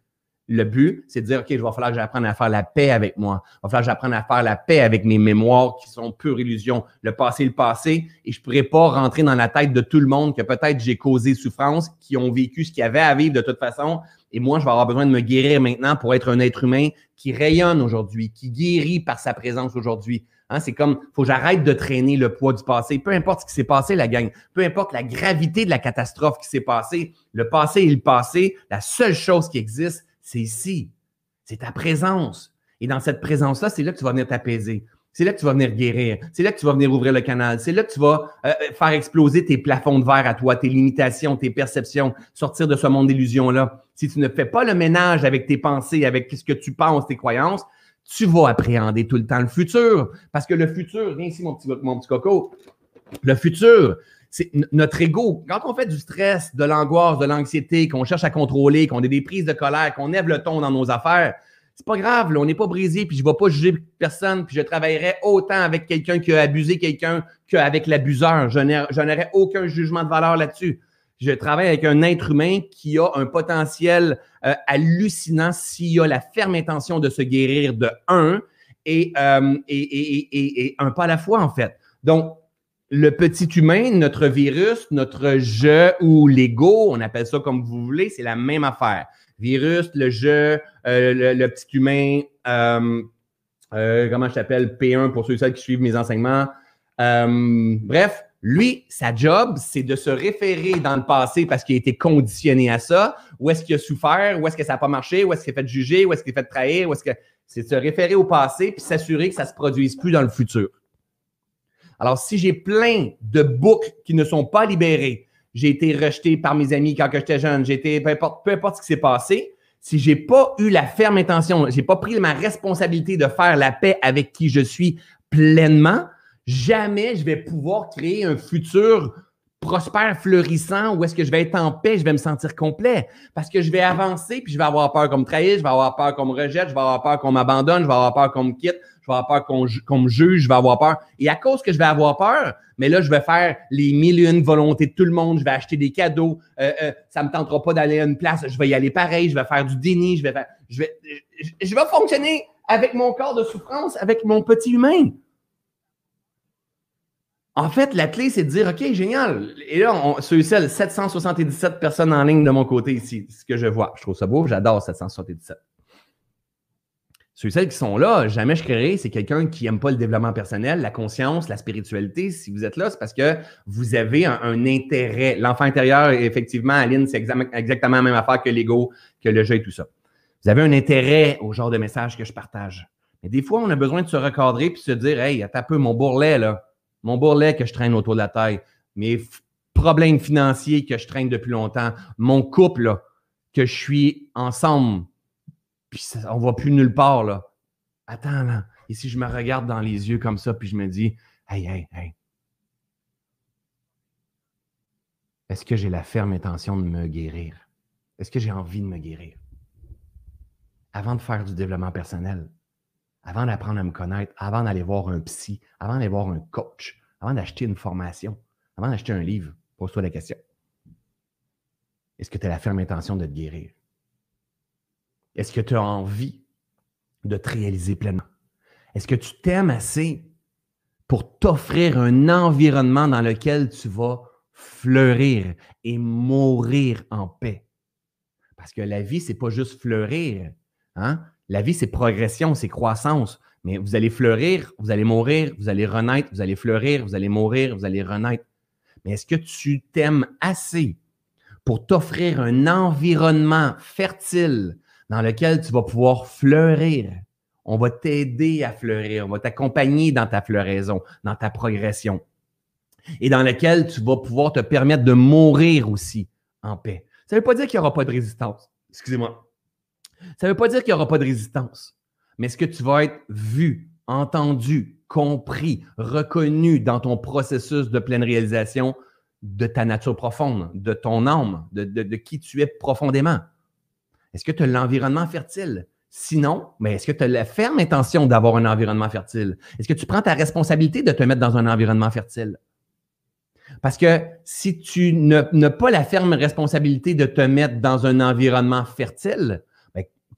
Le but, c'est de dire, OK, il va falloir que j'apprenne à faire la paix avec moi. Il va falloir que j'apprenne à faire la paix avec mes mémoires qui sont pure illusion. Le passé, le passé. Et je ne pourrais pas rentrer dans la tête de tout le monde que peut-être j'ai causé souffrance, qui ont vécu ce qu'il y avait à vivre de toute façon. Et moi, je vais avoir besoin de me guérir maintenant pour être un être humain qui rayonne aujourd'hui, qui guérit par sa présence aujourd'hui. Hein, c'est comme, faut que j'arrête de traîner le poids du passé. Peu importe ce qui s'est passé, la gang. Peu importe la gravité de la catastrophe qui s'est passée. Le passé est le passé. La seule chose qui existe, c'est ici. C'est ta présence. Et dans cette présence-là, c'est là que tu vas venir t'apaiser. C'est là que tu vas venir guérir. C'est là que tu vas venir ouvrir le canal. C'est là que tu vas euh, euh, faire exploser tes plafonds de verre à toi, tes limitations, tes perceptions, sortir de ce monde d'illusions-là. Si tu ne fais pas le ménage avec tes pensées, avec ce que tu penses, tes croyances, tu vas appréhender tout le temps le futur. Parce que le futur, viens ici, mon petit, coco. Le futur, c'est notre ego. Quand on fait du stress, de l'angoisse, de l'anxiété, qu'on cherche à contrôler, qu'on a des prises de colère, qu'on lève le ton dans nos affaires, c'est pas grave, on n'est pas brisé, puis je ne vais pas juger personne, puis je travaillerai autant avec quelqu'un qui a abusé quelqu'un qu'avec l'abuseur. Je n'aurai aucun jugement de valeur là-dessus. Je travaille avec un être humain qui a un potentiel euh, hallucinant s'il a la ferme intention de se guérir de un et, euh, et, un pas à la fois, en fait. Donc, le petit humain, notre virus, notre je ou l'ego, on appelle ça comme vous voulez, c'est la même affaire. Virus, le je, euh, le, petit humain, comment je t'appelle, P1 pour ceux et celles qui suivent mes enseignements. bref, lui, sa job, c'est de se référer dans le passé parce qu'il a été conditionné à ça. Où est-ce qu'il a souffert? Où est-ce que ça n'a pas marché? Où est-ce qu'il a fait juger? Où est-ce qu'il a fait trahir? Où est-ce que c'est de se référer au passé puis s'assurer que ça ne se produise plus dans le futur. Alors, si j'ai plein de boucles qui ne sont pas libérées, j'ai été rejeté par mes amis quand j'étais jeune, j'ai été, peu importe, peu importe ce qui s'est passé, si j'ai pas eu la ferme intention, j'ai pas pris ma responsabilité de faire la paix avec qui je suis pleinement, jamais je vais pouvoir créer un futur prospère, fleurissant, où est-ce que je vais être en paix, je vais me sentir complet. Parce que je vais avancer, puis je vais avoir peur qu'on me trahisse, je vais avoir peur qu'on me rejette, je vais avoir peur qu'on m'abandonne, je vais avoir peur qu'on me quitte, je vais avoir peur qu'on me juge, je vais avoir peur. Et à cause que je vais avoir peur, mais là, je vais faire les mille et une volontés de tout le monde, je vais acheter des cadeaux, euh, euh, ça me tentera pas d'aller à une place, je vais y aller pareil, je vais faire du déni, je vais faire, je vais, je vais fonctionner avec mon corps de souffrance, avec mon petit humain. En fait, la clé, c'est de dire, OK, génial. Et là, on, celle, 777 personnes en ligne de mon côté ici, ce que je vois. Je trouve ça beau, j'adore 777. Ceux celles qui sont là, jamais je créerai, c'est quelqu'un qui n'aime pas le développement personnel, la conscience, la spiritualité. Si vous êtes là, c'est parce que vous avez un, intérêt. L'enfant intérieur, effectivement, Aline, c'est exactement la même affaire que l'ego, que le jeu et tout ça. Vous avez un intérêt au genre de message que je partage. Mais des fois, on a besoin de se recadrer puis se dire Hey, un peu, mon bourrelet, là, mon bourrelet que je traîne autour de la taille, mes problèmes financiers que je traîne depuis longtemps, mon couple, que je suis ensemble puis on ne va plus nulle part, là. Attends, là. Et si je me regarde dans les yeux comme ça, puis je me dis, hey, hey, hey. Est-ce que j'ai la ferme intention de me guérir? Est-ce que j'ai envie de me guérir? Avant de faire du développement personnel, avant d'apprendre à me connaître, avant d'aller voir un psy, avant d'aller voir un coach, avant d'acheter une formation, avant d'acheter un livre, pose-toi la question. Est-ce que tu as la ferme intention de te guérir? Est-ce que tu as envie de te réaliser pleinement? Est-ce que tu t'aimes assez pour t'offrir un environnement dans lequel tu vas fleurir et mourir en paix? Parce que la vie, ce n'est pas juste fleurir. Hein? La vie, c'est progression, c'est croissance. Mais vous allez fleurir, vous allez mourir, vous allez renaître, vous allez fleurir, vous allez mourir, vous allez renaître. Mais est-ce que tu t'aimes assez pour t'offrir un environnement fertile dans lequel tu vas pouvoir fleurir? On va t'aider à fleurir, on va t'accompagner dans ta floraison, dans ta progression. Et dans lequel tu vas pouvoir te permettre de mourir aussi en paix. Ça ne veut pas dire qu'il n'y aura pas de résistance. Excusez-moi. Ça ne veut pas dire qu'il n'y aura pas de résistance. Mais est-ce que tu vas être vu, entendu, compris, reconnu dans ton processus de pleine réalisation de ta nature profonde, de ton âme, de, de qui tu es profondément? Est-ce que tu as l'environnement fertile? Sinon, mais est-ce que tu as la ferme intention d'avoir un environnement fertile? Est-ce que tu prends ta responsabilité de te mettre dans un environnement fertile? Parce que si tu n'as pas la ferme responsabilité de te mettre dans un environnement fertile,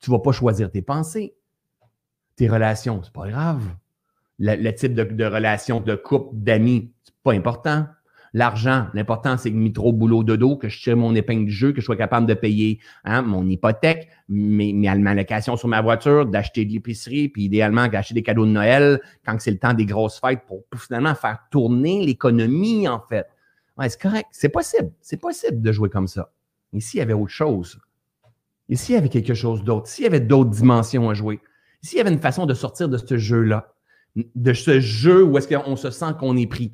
tu ne vas pas choisir tes pensées, tes relations, c'est pas grave. Le, type de, de relation, de couple, d'amis, c'est pas important. L'argent, l'important, c'est que trop boulot de dos, que je tire mon épingle du jeu, que je sois capable de payer hein, mon hypothèque, mes, mes allocations sur ma voiture, d'acheter de l'épicerie, puis idéalement d'acheter des cadeaux de Noël quand c'est le temps des grosses fêtes pour, finalement faire tourner l'économie, en fait. Ouais, c'est correct. C'est possible. C'est possible de jouer comme ça. Ici, il y avait autre chose. Ici, il y avait quelque chose d'autre. Ici, il y avait d'autres dimensions à jouer. Ici, il y avait une façon de sortir de ce jeu-là. De ce jeu où est-ce qu'on se sent qu'on est pris.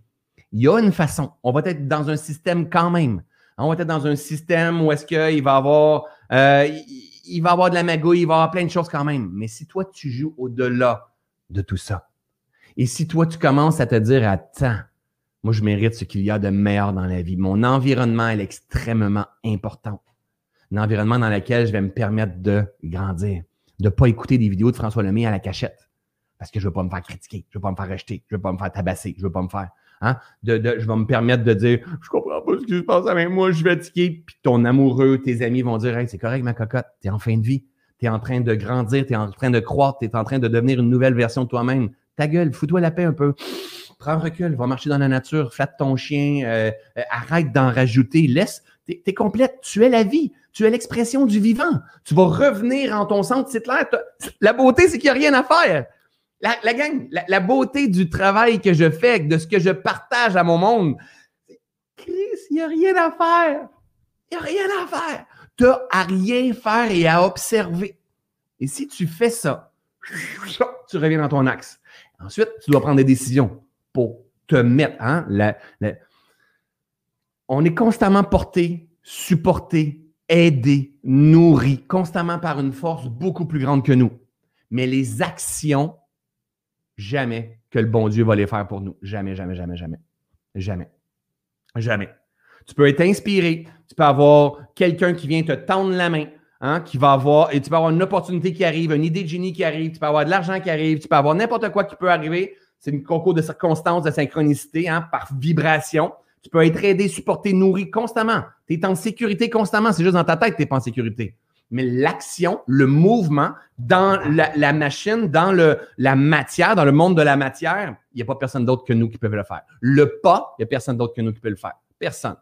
Il y a une façon. On va être dans un système quand même. On va être dans un système où est-ce qu'il va avoir, euh, il va avoir de la magouille, il va avoir plein de choses quand même. Mais si toi, tu joues au-delà de tout ça, et si toi, tu commences à te dire, attends, moi, je mérite ce qu'il y a de meilleur dans la vie. Mon environnement est extrêmement important. Un environnement dans lequel je vais me permettre de grandir, de ne pas écouter des vidéos de François Lemay à la cachette. Parce que je ne veux pas me faire critiquer, je ne veux pas me faire rejeter, je ne veux pas me faire tabasser, je ne veux pas me faire. Hein? De, je vais me permettre de dire Je comprends pas ce qui se passe avec moi, je suis fatigué. Puis ton amoureux, tes amis vont dire hey, c'est correct, ma cocotte, tu es en fin de vie, tu es en train de grandir, tu es en train de croître, tu es en train de devenir une nouvelle version de toi-même. Ta gueule, fous-toi la paix un peu. Prends recul, va marcher dans la nature, flatte ton chien, euh, euh, arrête d'en rajouter, laisse. Tu es, complète, tu es la vie, tu es l'expression du vivant. Tu vas revenir en ton centre, c'est clair. La beauté, c'est qu'il n'y a rien à faire. La, gang, la, beauté du travail que je fais, de ce que je partage à mon monde, Chris, il n'y a rien à faire. Il n'y a rien à faire. Tu n'as à rien faire et à observer. Et si tu fais ça, tu reviens dans ton axe. Ensuite, tu dois prendre des décisions pour te mettre. Hein, on est constamment porté, supporté, aidé, nourri, constamment par une force beaucoup plus grande que nous. Mais les actions jamais que le bon Dieu va les faire pour nous. Jamais, jamais, jamais, jamais. Jamais. Jamais. Tu peux être inspiré, tu peux avoir quelqu'un qui vient te tendre la main, hein, qui va avoir, et tu peux avoir une opportunité qui arrive, une idée de génie qui arrive, tu peux avoir de l'argent qui arrive, tu peux avoir n'importe quoi qui peut arriver. C'est une concours de circonstances, de synchronicité, hein, par vibration. Tu peux être aidé, supporté, nourri constamment. Tu es en sécurité constamment. C'est juste dans ta tête que tu n'es pas en sécurité mais l'action, le mouvement dans la, machine, dans le, la matière, dans le monde de la matière, il n'y a pas personne d'autre que nous qui peut le faire. Le pas, il n'y a personne d'autre que nous qui peut le faire. Personne.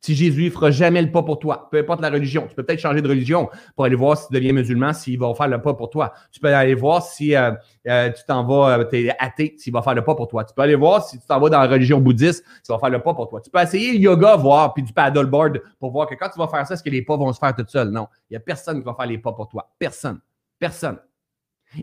Si Jésus ne fera jamais le pas pour toi, peu importe la religion, tu peux peut-être changer de religion pour aller voir si tu deviens musulman, s'il va faire le pas pour toi. Tu peux aller voir si euh, euh, tu t'en vas, euh, tu es athée, s'il va faire le pas pour toi. Tu peux aller voir si tu t'en vas dans la religion bouddhiste, s'il va faire le pas pour toi. Tu peux essayer le yoga, voir, puis du paddleboard pour voir que quand tu vas faire ça, est-ce que les pas vont se faire tout seuls? Non. Il n'y a personne qui va faire les pas pour toi. Personne. Personne.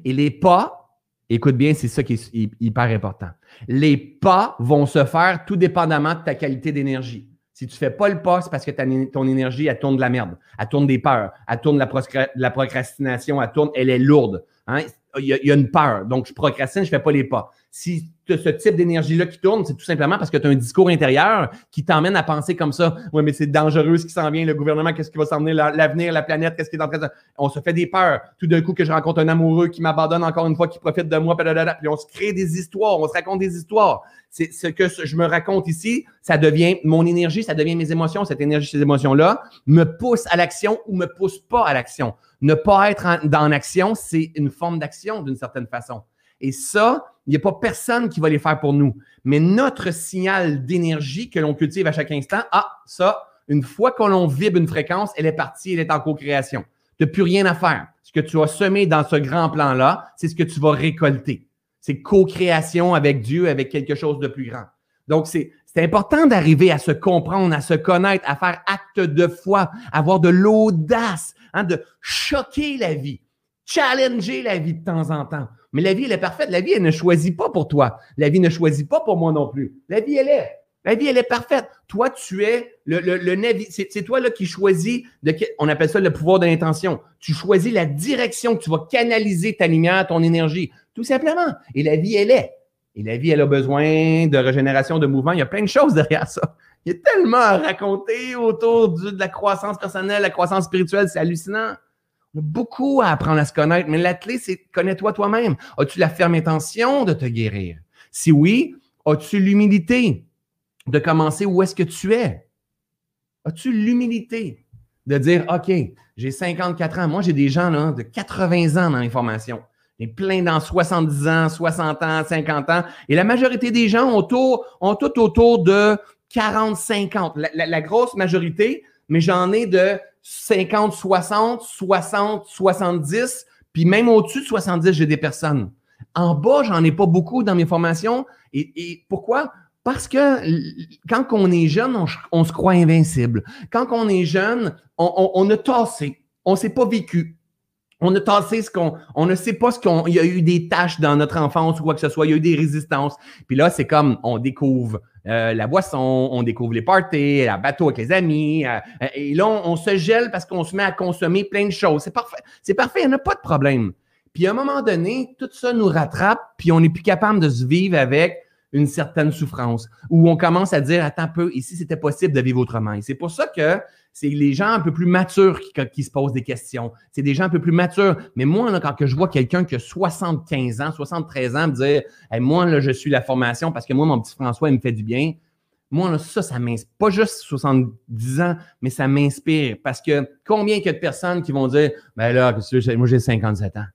Et les pas, écoute bien, c'est ça qui est hyper important. Les pas vont se faire tout dépendamment de ta qualité d'énergie. Si tu fais pas le pas, c'est parce que ton énergie, elle tourne de la merde. Elle tourne des peurs. Elle tourne la procrastination. Elle tourne, elle est lourde. Hein? Il, y a, une peur. Donc, je procrastine, je fais pas les pas. Si ce type d'énergie-là qui tourne, c'est tout simplement parce que tu as un discours intérieur qui t'emmène à penser comme ça. Oui, mais c'est dangereux ce qui s'en vient, le gouvernement, qu'est-ce qui va s'en venir, l'avenir, la planète, qu'est-ce qui est en train de. On se fait des peurs. Tout d'un coup, que je rencontre un amoureux qui m'abandonne encore une fois, qui profite de moi, puis on se crée des histoires, on se raconte des histoires. C'est ce que je me raconte ici, ça devient mon énergie, ça devient mes émotions. Cette énergie, ces émotions-là me poussent à l'action ou me poussent pas à l'action. Ne pas être dans l'action, c'est une forme d'action d'une certaine façon. Et ça, il n'y a pas personne qui va les faire pour nous. Mais notre signal d'énergie que l'on cultive à chaque instant, ah, ça, une fois qu'on l'on vibre une fréquence, elle est partie, elle est en co-création. Tu n'as plus rien à faire. Ce que tu as semé dans ce grand plan-là, c'est ce que tu vas récolter. C'est co-création avec Dieu, avec quelque chose de plus grand. Donc, c'est important d'arriver à se comprendre, à se connaître, à faire acte de foi, avoir de l'audace, hein, de choquer la vie, challenger la vie de temps en temps. Mais la vie, elle est parfaite. La vie, elle ne choisit pas pour toi. La vie ne choisit pas pour moi non plus. La vie, elle est. La vie, elle est parfaite. Toi, tu es le, le, le c'est toi là qui choisis, de, on appelle ça le pouvoir de l'intention. Tu choisis la direction que tu vas canaliser ta lumière, ton énergie, tout simplement. Et la vie, elle est. Et la vie, elle a besoin de régénération, de mouvement. Il y a plein de choses derrière ça. Il y a tellement à raconter autour de la croissance personnelle, la croissance spirituelle. C'est hallucinant beaucoup à apprendre à se connaître, mais la c'est connais-toi toi-même. As-tu la ferme intention de te guérir? Si oui, as-tu l'humilité de commencer où est-ce que tu es? As-tu l'humilité de dire, OK, j'ai 54 ans. Moi, j'ai des gens là, de 80 ans dans l'information. J'ai plein dans 70 ans, 60 ans, 50 ans. Et la majorité des gens ont, tout, ont tout autour de 40, 50. la grosse majorité, mais j'en ai de 50, 60, 60, 70, puis même au-dessus de 70, j'ai des personnes. En bas, j'en ai pas beaucoup dans mes formations. Et, pourquoi? Parce que quand on est jeune, on, se croit invincible. Quand on est jeune, on, a tassé. On ne s'est pas vécu. On a tassé ce qu'on. On ne sait pas ce qu'on. Il y a eu des tâches dans notre enfance ou quoi que ce soit. Il y a eu des résistances. Puis là, c'est comme on découvre euh, la boisson, on découvre les parties, la bateau avec les amis. Euh, et là, on, se gèle parce qu'on se met à consommer plein de choses. C'est parfait. C'est parfait, il n'y a pas de problème. Puis à un moment donné, tout ça nous rattrape, puis on n'est plus capable de se vivre avec une certaine souffrance, où on commence à dire, attends un peu, ici, c'était possible de vivre autrement. Et c'est pour ça que c'est les gens un peu plus matures qui, se posent des questions. C'est des gens un peu plus matures. Mais moi, là, quand je vois quelqu'un qui a 75 ans, 73 ans me dire Moi, là, je suis la formation parce que moi, mon petit François, il me fait du bien. Moi, là, ça, ça m'inspire. Pas juste 70 ans, mais ça m'inspire. Parce que combien il y a de personnes qui vont dire Ben là, moi, j'ai 57 ans.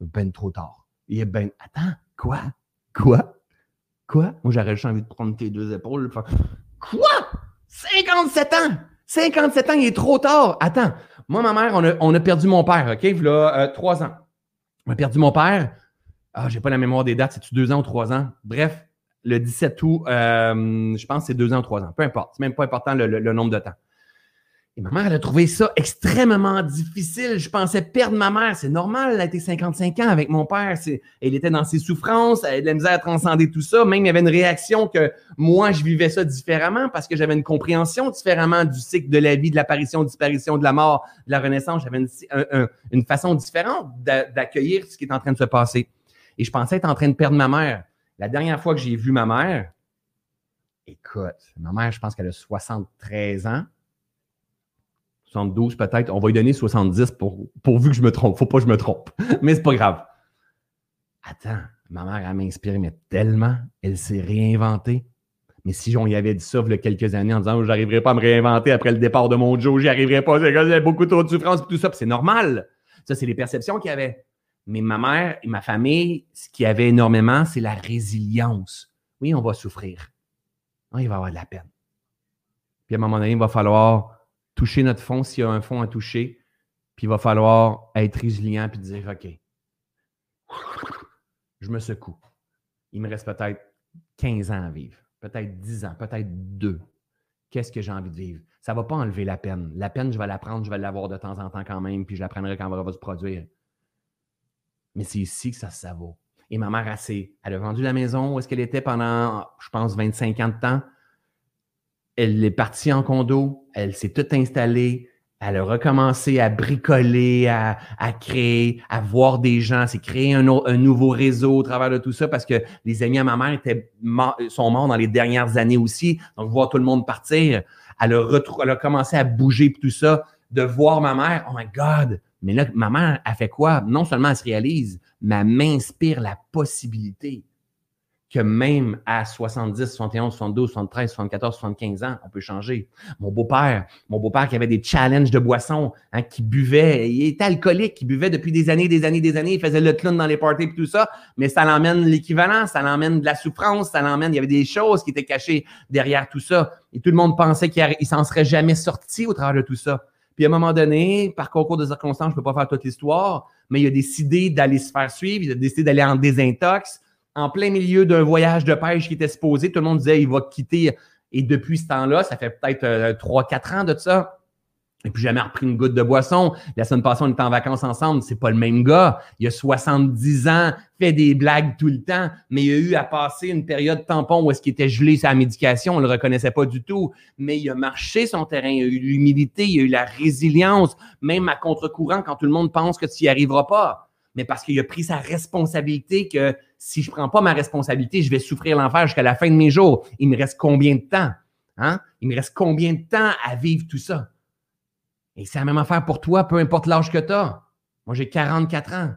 Ben trop tard. Il est ben. Attends, quoi? Quoi? Quoi? Moi, j'aurais juste envie de prendre tes deux épaules. Quoi? 57 ans! 57 ans, il est trop tard. Attends, moi, ma mère, on a, perdu mon père, OK? Il a trois ans. On a perdu mon père. Ah, j'ai pas la mémoire des dates, c'est-tu deux ans ou trois ans? Bref, le 17 août, euh, je pense que c'est deux ans ou trois ans. Peu importe, c'est même pas important le nombre de temps. Et ma mère, elle a trouvé ça extrêmement difficile. Je pensais perdre ma mère. C'est normal, elle a été 55 ans avec mon père. Elle était dans ses souffrances, elle avait de la misère à transcender tout ça. Même, il y avait une réaction que moi, je vivais ça différemment parce que j'avais une compréhension différemment du cycle de la vie, de l'apparition, disparition, de la mort, de la renaissance. J'avais une, une façon différente d'accueillir ce qui est en train de se passer. Et je pensais être en train de perdre ma mère. La dernière fois que j'ai vu ma mère, écoute, ma mère, je pense qu'elle a 73 ans. 72 peut-être. On va lui donner 70 pour, pourvu que je me trompe. Faut pas que je me trompe. Mais c'est pas grave. Attends, ma mère, elle m'inspire, mais tellement, elle s'est réinventée. Mais si on y avait dit ça il y a quelques années en disant j'arriverai pas à me réinventer après le départ de mon Joe, j'y arriverai pas, j'ai beaucoup trop de souffrance et tout ça, c'est normal. Ça, c'est les perceptions qu'il y avait. Mais ma mère et ma famille, ce qu'il y avait énormément, c'est la résilience. Oui, on va souffrir. Oui, il va avoir de la peine. Puis à un moment donné, il va falloir toucher notre fond s'il y a un fond à toucher. Puis il va falloir être résilient puis dire OK, je me secoue. Il me reste peut-être 15 ans à vivre, peut-être 10 ans, peut-être 2. Qu'est-ce que j'ai envie de vivre? Ça ne va pas enlever la peine. La peine, je vais la prendre, je vais l'avoir de temps en temps quand même, puis je la prendrai quand elle va se produire. Mais c'est ici que ça, ça vaut. Et ma mère, elle a vendu la maison où est-ce qu'elle était pendant, je pense, 25 ans de temps. Elle est partie en condo, elle s'est toute installée, elle a recommencé à bricoler, à, créer, à voir des gens, c'est créer un, nouveau réseau au travers de tout ça parce que les amis à ma mère étaient sont morts dans les dernières années aussi. Donc, voir tout le monde partir, elle a, elle commencé à bouger tout ça, de voir ma mère, oh my God! Mais là, ma mère a fait quoi? Non seulement elle se réalise, mais elle m'inspire la possibilité que même à 70, 71, 72, 73, 74, 75 ans, on peut changer. Mon beau-père, mon beau-père qui avait des challenges de boissons, hein, qui buvait, il était alcoolique, il buvait depuis des années, des années, des années, il faisait le clown dans les parties et tout ça, mais ça l'emmène l'équivalent, ça l'emmène de la souffrance, ça l'emmène, il y avait des choses qui étaient cachées derrière tout ça. Et tout le monde pensait qu'il s'en serait jamais sorti au travers de tout ça. Puis à un moment donné, par concours de circonstances, je ne peux pas faire toute l'histoire, mais il a décidé d'aller se faire suivre, il a décidé d'aller en désintox, en plein milieu d'un voyage de pêche qui était supposé. Tout le monde disait il va quitter. Et depuis ce temps-là, ça fait peut-être euh, trois, 3-4 ans de ça. Et puis jamais repris une goutte de boisson. La semaine passée, on était en vacances ensemble. C'est pas le même gars. Il a 70 ans, fait des blagues tout le temps, mais il a eu à passer une période tampon où est-ce qu'il était gelé sa médication. On le reconnaissait pas du tout. Mais il a marché son terrain. Il a eu l'humilité, il a eu la résilience, même à contre-courant quand tout le monde pense que tu n'y arriveras pas mais parce qu'il a pris sa responsabilité que si je ne prends pas ma responsabilité, je vais souffrir l'enfer jusqu'à la fin de mes jours. Il me reste combien de temps? Hein? Il me reste combien de temps à vivre tout ça? Et c'est la même affaire pour toi, peu importe l'âge que tu as. Moi, j'ai 44 ans.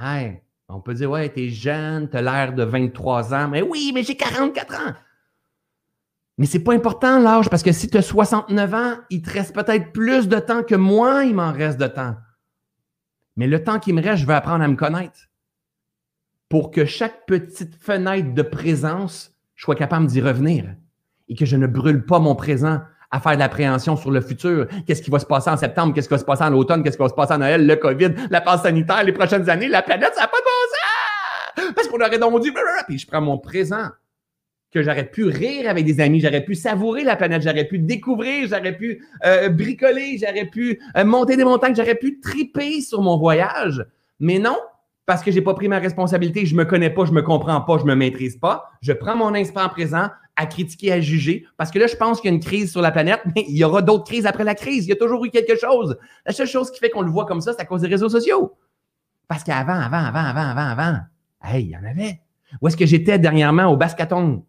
Hey, on peut dire, ouais, tu es jeune, tu as l'air de 23 ans. Mais oui, mais j'ai 44 ans. Mais c'est pas important l'âge parce que si tu as 69 ans, il te reste peut-être plus de temps que moi, il m'en reste de temps. Mais le temps qui me reste, je vais apprendre à me connaître pour que chaque petite fenêtre de présence, je sois capable d'y revenir et que je ne brûle pas mon présent à faire de l'appréhension sur le futur. Qu'est-ce qui va se passer en septembre? Qu'est-ce qui va se passer en automne? Qu'est-ce qui va se passer en Noël? Le COVID, la passe sanitaire, les prochaines années, la planète, ça n'a pas de bon sens! Parce qu'on aurait donc dit, puis je prends mon présent que j'aurais pu rire avec des amis, j'aurais pu savourer la planète, j'aurais pu découvrir, j'aurais pu euh, bricoler, j'aurais pu euh, monter des montagnes, j'aurais pu triper sur mon voyage. Mais non, parce que j'ai pas pris ma responsabilité, je me connais pas, je me comprends pas, je me maîtrise pas. Je prends mon instant présent à critiquer, à juger, parce que là, je pense qu'il y a une crise sur la planète, mais il y aura d'autres crises après la crise. Il y a toujours eu quelque chose. La seule chose qui fait qu'on le voit comme ça, c'est à cause des réseaux sociaux. Parce qu'avant, avant, avant, avant, avant, avant, hey, il y en avait. Où est-ce que j'étais dernièrement? Au Bascaton?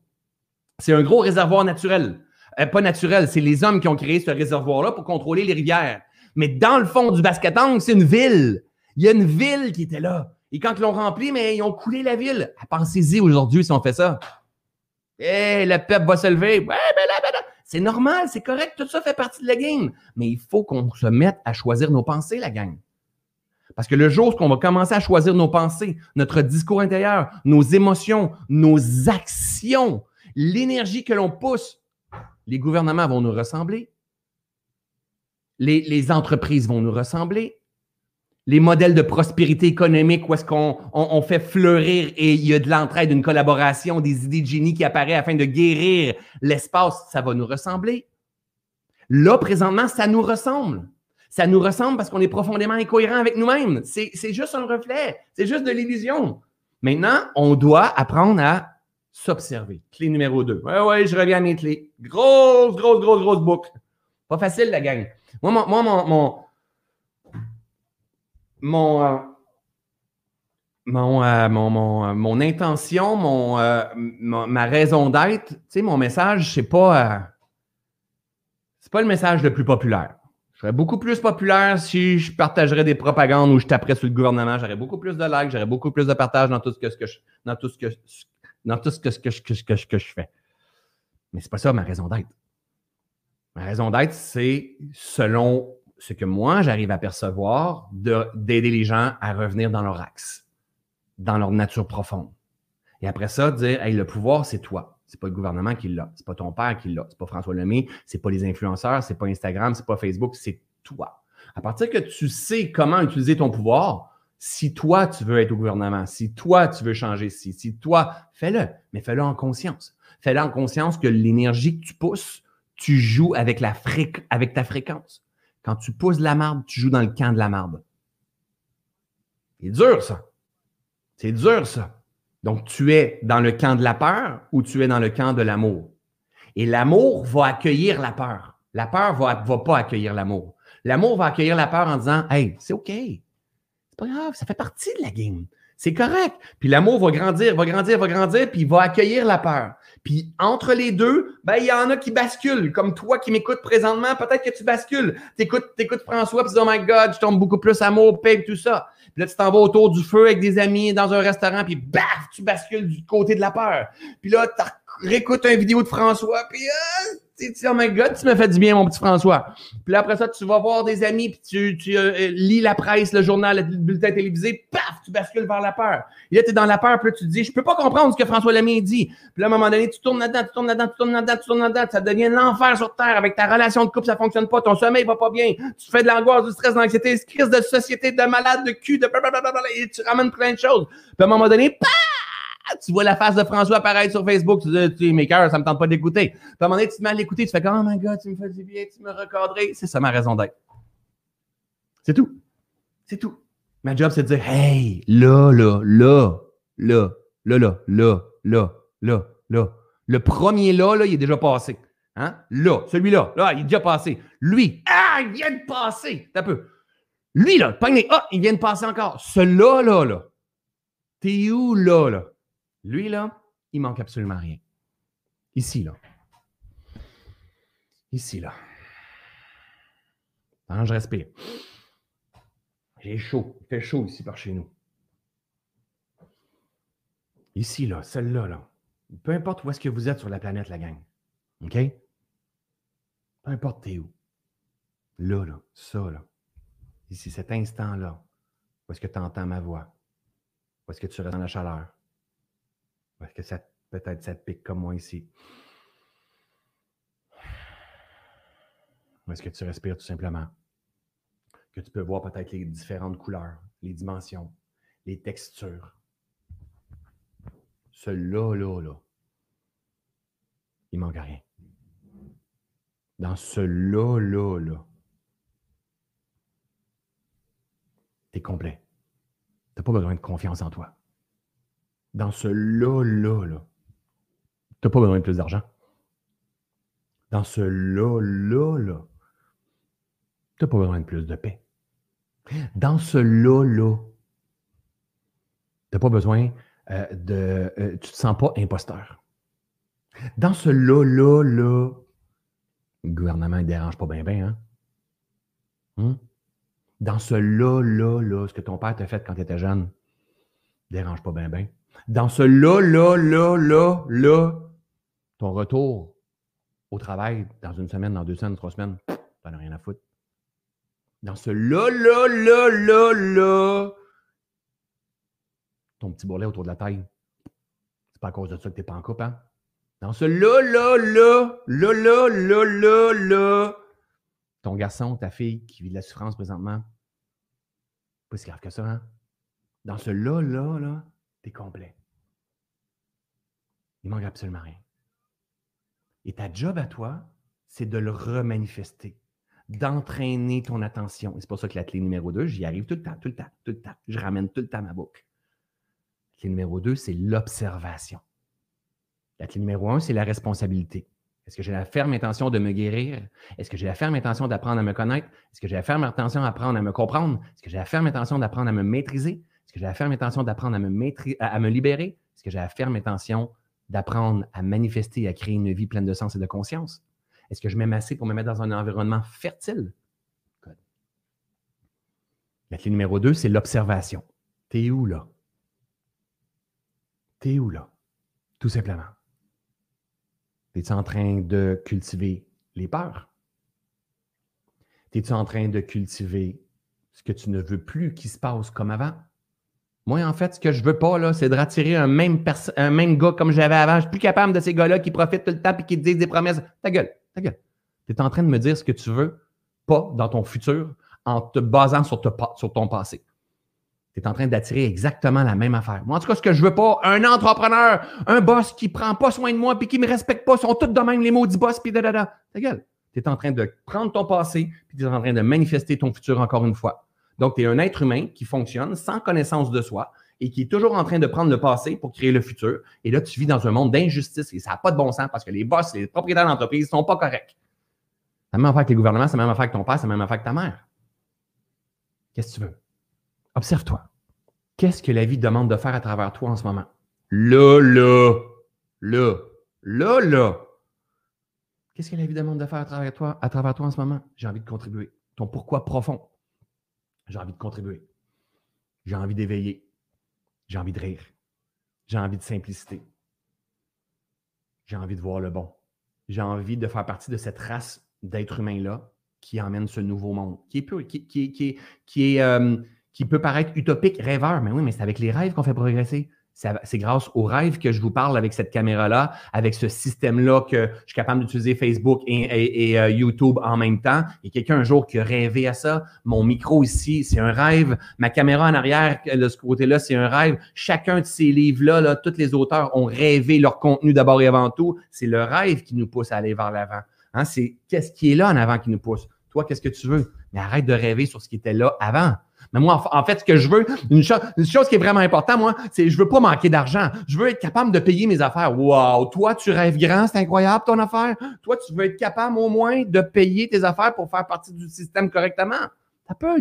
C'est un gros réservoir naturel. Euh, pas naturel, c'est les hommes qui ont créé ce réservoir-là pour contrôler les rivières. Mais dans le fond du Bascatang, c'est une ville. Il y a une ville qui était là. Et quand ils l'ont rempli, mais ils ont coulé la ville. Pensez-y aujourd'hui si on fait ça. Eh, le peuple va se lever. Ouais. C'est normal, c'est correct, tout ça fait partie de la game. Mais il faut qu'on se mette à choisir nos pensées, la gang. Parce que le jour où on va commencer à choisir nos pensées, notre discours intérieur, nos émotions, nos actions, l'énergie que l'on pousse, les gouvernements vont nous ressembler, les, entreprises vont nous ressembler, les modèles de prospérité économique où est-ce qu'on fait fleurir et il y a de l'entraide, une collaboration, des idées de génie qui apparaissent afin de guérir l'espace, ça va nous ressembler. Là, présentement, ça nous ressemble. Ça nous ressemble parce qu'on est profondément incohérent avec nous-mêmes. C'est juste un reflet, c'est juste de l'illusion. Maintenant, on doit apprendre à s'observer. Clé numéro 2. Ouais, ouais, je reviens à mes clés. Grosse, grosse, grosse, grosse boucle. Pas facile, la gang. Moi, moi, mon, mon, mon, euh, euh, mon, euh, mon, intention, mon, ma raison d'être, mon message, c'est pas, c'est pas le message le plus populaire. Je serais beaucoup plus populaire si je partagerais des propagandes ou je taperais sur le gouvernement. J'aurais beaucoup plus de likes, j'aurais beaucoup plus de partage dans tout ce que, je, dans tout ce que, dans tout ce que, que, que, que je fais. Mais ce n'est pas ça ma raison d'être. Ma raison d'être, c'est selon ce que moi, j'arrive à percevoir, d'aider les gens à revenir dans leur axe, dans leur nature profonde. Et après ça, dire, hey, le pouvoir, c'est toi. C'est pas le gouvernement qui l'a. C'est pas ton père qui l'a. C'est pas François Lemay. C'est pas les influenceurs. C'est pas Instagram. C'est pas Facebook. C'est toi. À partir que tu sais comment utiliser ton pouvoir, si toi, tu veux être au gouvernement, si toi, tu veux changer si, si toi, fais-le, mais fais-le en conscience. Fais-le en conscience que l'énergie que tu pousses, tu joues avec, la avec ta fréquence. Quand tu pousses de la marde, tu joues dans le camp de la marde. C'est dur, ça. C'est dur, ça. Donc, tu es dans le camp de la peur ou tu es dans le camp de l'amour? Et l'amour va accueillir la peur. La peur ne va, va pas accueillir l'amour. L'amour va accueillir la peur en disant Hey, c'est OK. Pas ça fait partie de la game. C'est correct. Puis l'amour va grandir, va grandir, va grandir, puis il va accueillir la peur. Puis entre les deux, ben, il y en a qui basculent. Comme toi qui m'écoutes présentement, peut-être que tu bascules. Tu écoutes, François, puis dis, oh my God, je tombe beaucoup plus amour, paix, tout ça. Puis là, tu t'en vas autour du feu avec des amis dans un restaurant, puis baf, tu bascules du côté de la peur. Puis là, tu réécoutes une vidéo de François, puis euh, tu dis, oh my God, tu m'as fait du bien, mon petit François. Puis après ça, tu vas voir des amis, puis tu, tu euh, euh, lis la presse, le journal, le bulletin télévisé, paf, tu bascules vers la peur. Et là, tu es dans la peur, puis là, tu te dis, je peux pas comprendre ce que François Lemay dit. Puis là, à un moment donné, tu tournes là-dedans, tu tournes là-dedans, tu tournes là-dedans, tu tournes là-dedans, ça devient l'enfer sur Terre avec ta relation de couple, ça fonctionne pas, ton sommeil va pas bien, tu fais de l'angoisse, du stress, de l'anxiété, crise de société, de malade, de cul, de blablabla, et tu ramènes plein de choses. Puis à un moment donné, paf! Tu vois la face de François apparaître sur Facebook, tu dis, mes cœurs, ça me tente pas d'écouter. Puis à un moment donné, tu te mets l'écouter, tu fais oh my God, tu me fais du bien, tu me recadrer. C'est ça ma raison d'être. C'est tout. C'est tout. Ma job, c'est de dire, hey, là, là, là, là, là, là, là, là, là, là. Le premier là, là, il est déjà passé. Hein? Là, celui-là, là, il est déjà passé. Lui, ah, il vient de passer. Un peu. Lui, là, ah, il vient de passer encore. Celui-là, là, là. T'es où, là, là? Lui, là, il manque absolument rien. Ici, là. Ici, là. je respire. J'ai chaud. Il fait chaud ici par chez nous. Ici, là, celle-là, là. Peu importe où est-ce que vous êtes sur la planète, la gang. OK? Peu importe t'es où. Là, là, ça, là. Ici, cet instant-là. Où est-ce que tu entends ma voix? Où est-ce que tu ressens la chaleur? Parce que ça, peut-être ça pique comme moi ici. Est-ce que tu respires tout simplement? Que tu peux voir peut-être les différentes couleurs, les dimensions, les textures. Ce là, là, là, il manque rien. Dans ce là, là, là, tu es complet. Tu n'as pas besoin de confiance en toi dans ce là-là, là, tu n'as pas besoin de plus d'argent. Dans ce là-là, là, tu n'as pas besoin de plus de paix. Dans ce là-là, tu n'as pas besoin euh, de. Euh, tu ne te sens pas imposteur. Dans ce là-là, là, le gouvernement ne dérange pas bien, bien, hein? Hum? Dans ce là-là, là, ce que ton père t'a fait quand tu étais jeune, ne dérange pas bien, bien dans ce là, là, là, là, là, ton retour au travail dans une semaine, dans deux semaines, trois semaines, t'en as rien à foutre. Dans ce là, là, là, là, là, ton petit bourrelet autour de la taille, c'est pas à cause de ça que t'es pas en couple, hein? Dans ce là, là, là, là, là, là, là, là, ton garçon, ta fille qui vit de la souffrance présentement, pas si grave que ça, hein? Dans ce là, là, là, t'es complet. Il manque absolument rien. Et ta job à toi, c'est de le remanifester, d'entraîner ton attention. Et c'est pour ça que la clé numéro 2, j'y arrive tout le temps, tout le temps, tout le temps. Je ramène tout le temps ma boucle. La clé numéro 2, c'est l'observation. La clé numéro 1, c'est la responsabilité. Est-ce que j'ai la ferme intention de me guérir? Est-ce que j'ai la ferme intention d'apprendre à me connaître? Est-ce que j'ai la ferme intention d'apprendre à me comprendre? Est-ce que j'ai la ferme intention d'apprendre à me maîtriser? Est-ce que j'ai la ferme intention d'apprendre à me, à me libérer? Est-ce que j'ai la ferme intention d'apprendre à manifester à créer une vie pleine de sens et de conscience? Est-ce que je m'aime assez pour me mettre dans un environnement fertile? La clé numéro deux, c'est l'observation. T'es où là? T'es où là? Tout simplement. Es-tu en train de cultiver les peurs? Es-tu en train de cultiver ce que tu ne veux plus qui se passe comme avant? Moi, en fait, ce que je veux pas, là, c'est de rattirer un même, un même gars comme j'avais avant. Je suis plus capable de ces gars-là qui profitent tout le temps et qui te disent des promesses. Ta gueule, ta gueule. Tu es en train de me dire ce que tu veux, pas dans ton futur, en te basant sur, ton passé. Tu es en train d'attirer exactement la même affaire. Moi, en tout cas, ce que je veux pas, un entrepreneur, un boss qui prend pas soin de moi puis qui me respecte pas, sont tous de même les maudits boss puis da da da. Ta gueule. Tu es en train de prendre ton passé puis tu es en train de manifester ton futur encore une fois. Donc, tu es un être humain qui fonctionne sans connaissance de soi et qui est toujours en train de prendre le passé pour créer le futur. Et là, tu vis dans un monde d'injustice et ça n'a pas de bon sens parce que les boss, les propriétaires d'entreprise ne sont pas corrects. La même affaire avec les gouvernements, la même affaire avec ton père, la même affaire avec ta mère. Qu'est-ce que tu veux? Observe-toi. Qu'est-ce que la vie demande de faire à travers toi en ce moment? Là, là, là, là, là. Qu'est-ce que la vie demande de faire à travers toi, à travers toi en ce moment? J'ai envie de contribuer. Ton pourquoi profond. J'ai envie de contribuer. J'ai envie d'éveiller. J'ai envie de rire. J'ai envie de simplicité. J'ai envie de voir le bon. J'ai envie de faire partie de cette race d'êtres humains-là qui emmène ce nouveau monde, qui peut paraître utopique, rêveur, mais oui, mais c'est avec les rêves qu'on fait progresser. C'est grâce aux rêves que je vous parle avec cette caméra-là, avec ce système-là que je suis capable d'utiliser Facebook et, euh, YouTube en même temps. Et quelqu'un un jour qui a rêvé à ça. Mon micro ici, c'est un rêve. Ma caméra en arrière, de ce côté-là, c'est un rêve. Chacun de ces livres-là, là, tous les auteurs ont rêvé leur contenu d'abord et avant tout. C'est le rêve qui nous pousse à aller vers l'avant. Hein? C'est qu'est-ce qui est là en avant qui nous pousse? Toi, qu'est-ce que tu veux? Mais arrête de rêver sur ce qui était là avant. Mais moi, en fait, ce que je veux, une, chose, qui est vraiment importante, moi, c'est je veux pas manquer d'argent. Je veux être capable de payer mes affaires. Wow! Toi, tu rêves grand, c'est incroyable ton affaire. Toi, tu veux être capable au moins de payer tes affaires pour faire partie du système correctement.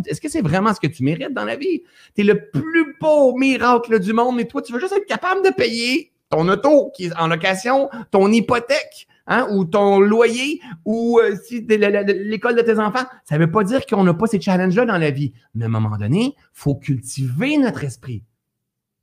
Est-ce que c'est vraiment ce que tu mérites dans la vie? Tu es le plus beau miracle du monde, mais toi, tu veux juste être capable de payer ton auto qui est en location, ton hypothèque, Hein, ou ton loyer, ou euh, si l'école de tes enfants. Ça ne veut pas dire qu'on n'a pas ces challenges-là dans la vie. Mais à un moment donné, faut cultiver notre esprit.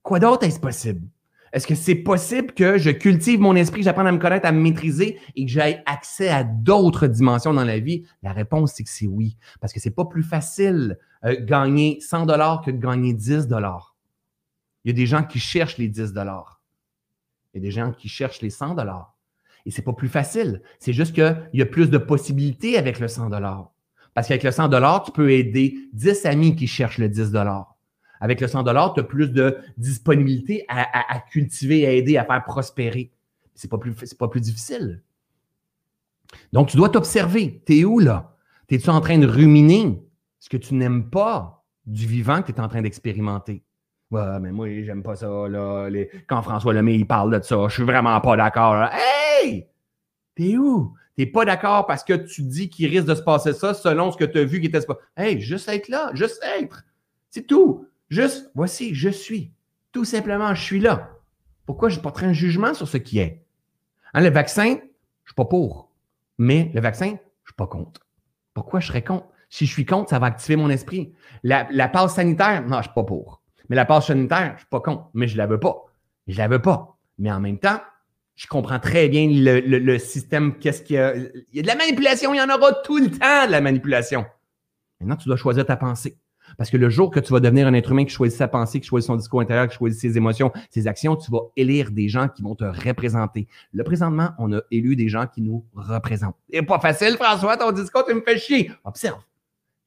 Quoi d'autre est-ce possible? Est-ce que c'est possible que je cultive mon esprit, que j'apprenne à me connaître, à me maîtriser et que j'aie accès à d'autres dimensions dans la vie? La réponse, c'est que c'est oui. Parce que c'est pas plus facile euh, gagner 100 dollars que de gagner 10 dollars. Il y a des gens qui cherchent les 10 dollars. Il y a des gens qui cherchent les 100 dollars. Et c'est pas plus facile. C'est juste qu'il y a plus de possibilités avec le 100 Parce qu'avec le 100 tu peux aider 10 amis qui cherchent le 10 Avec le 100 tu as plus de disponibilité à, cultiver, à aider, à faire prospérer. C'est pas plus, pas plus difficile. Donc, tu dois t'observer. Tu es où là? Es-tu en train de ruminer ce que tu n'aimes pas du vivant que tu es en train d'expérimenter? Ouais, mais moi, j'aime pas ça. Là. Quand François Lemay il parle de ça, je suis vraiment pas d'accord. Hey! T'es où? T'es pas d'accord parce que tu dis qu'il risque de se passer ça selon ce que tu as vu qui était pas. Hey, juste être là, juste être. C'est tout. Juste, voici, je suis. Tout simplement, je suis là. Pourquoi je porterai un jugement sur ce qui est? Hein, le vaccin, je suis pas pour. Mais le vaccin, je suis pas contre. Pourquoi je serais contre? Si je suis contre, ça va activer mon esprit. La, la passe sanitaire, non, je suis pas pour. Mais la passe sanitaire, je suis pas con, mais je la veux pas. Je la veux pas. Mais en même temps, je comprends très bien le, système. Qu'est-ce qu'il y a? Il y a de la manipulation, il y en aura tout le temps de la manipulation. Maintenant, tu dois choisir ta pensée. Parce que le jour que tu vas devenir un être humain qui choisit sa pensée, qui choisit son discours intérieur, qui choisit ses émotions, ses actions, tu vas élire des gens qui vont te représenter. Le présentement, on a élu des gens qui nous représentent. C'est pas facile, François, ton discours, tu me fais chier. Observe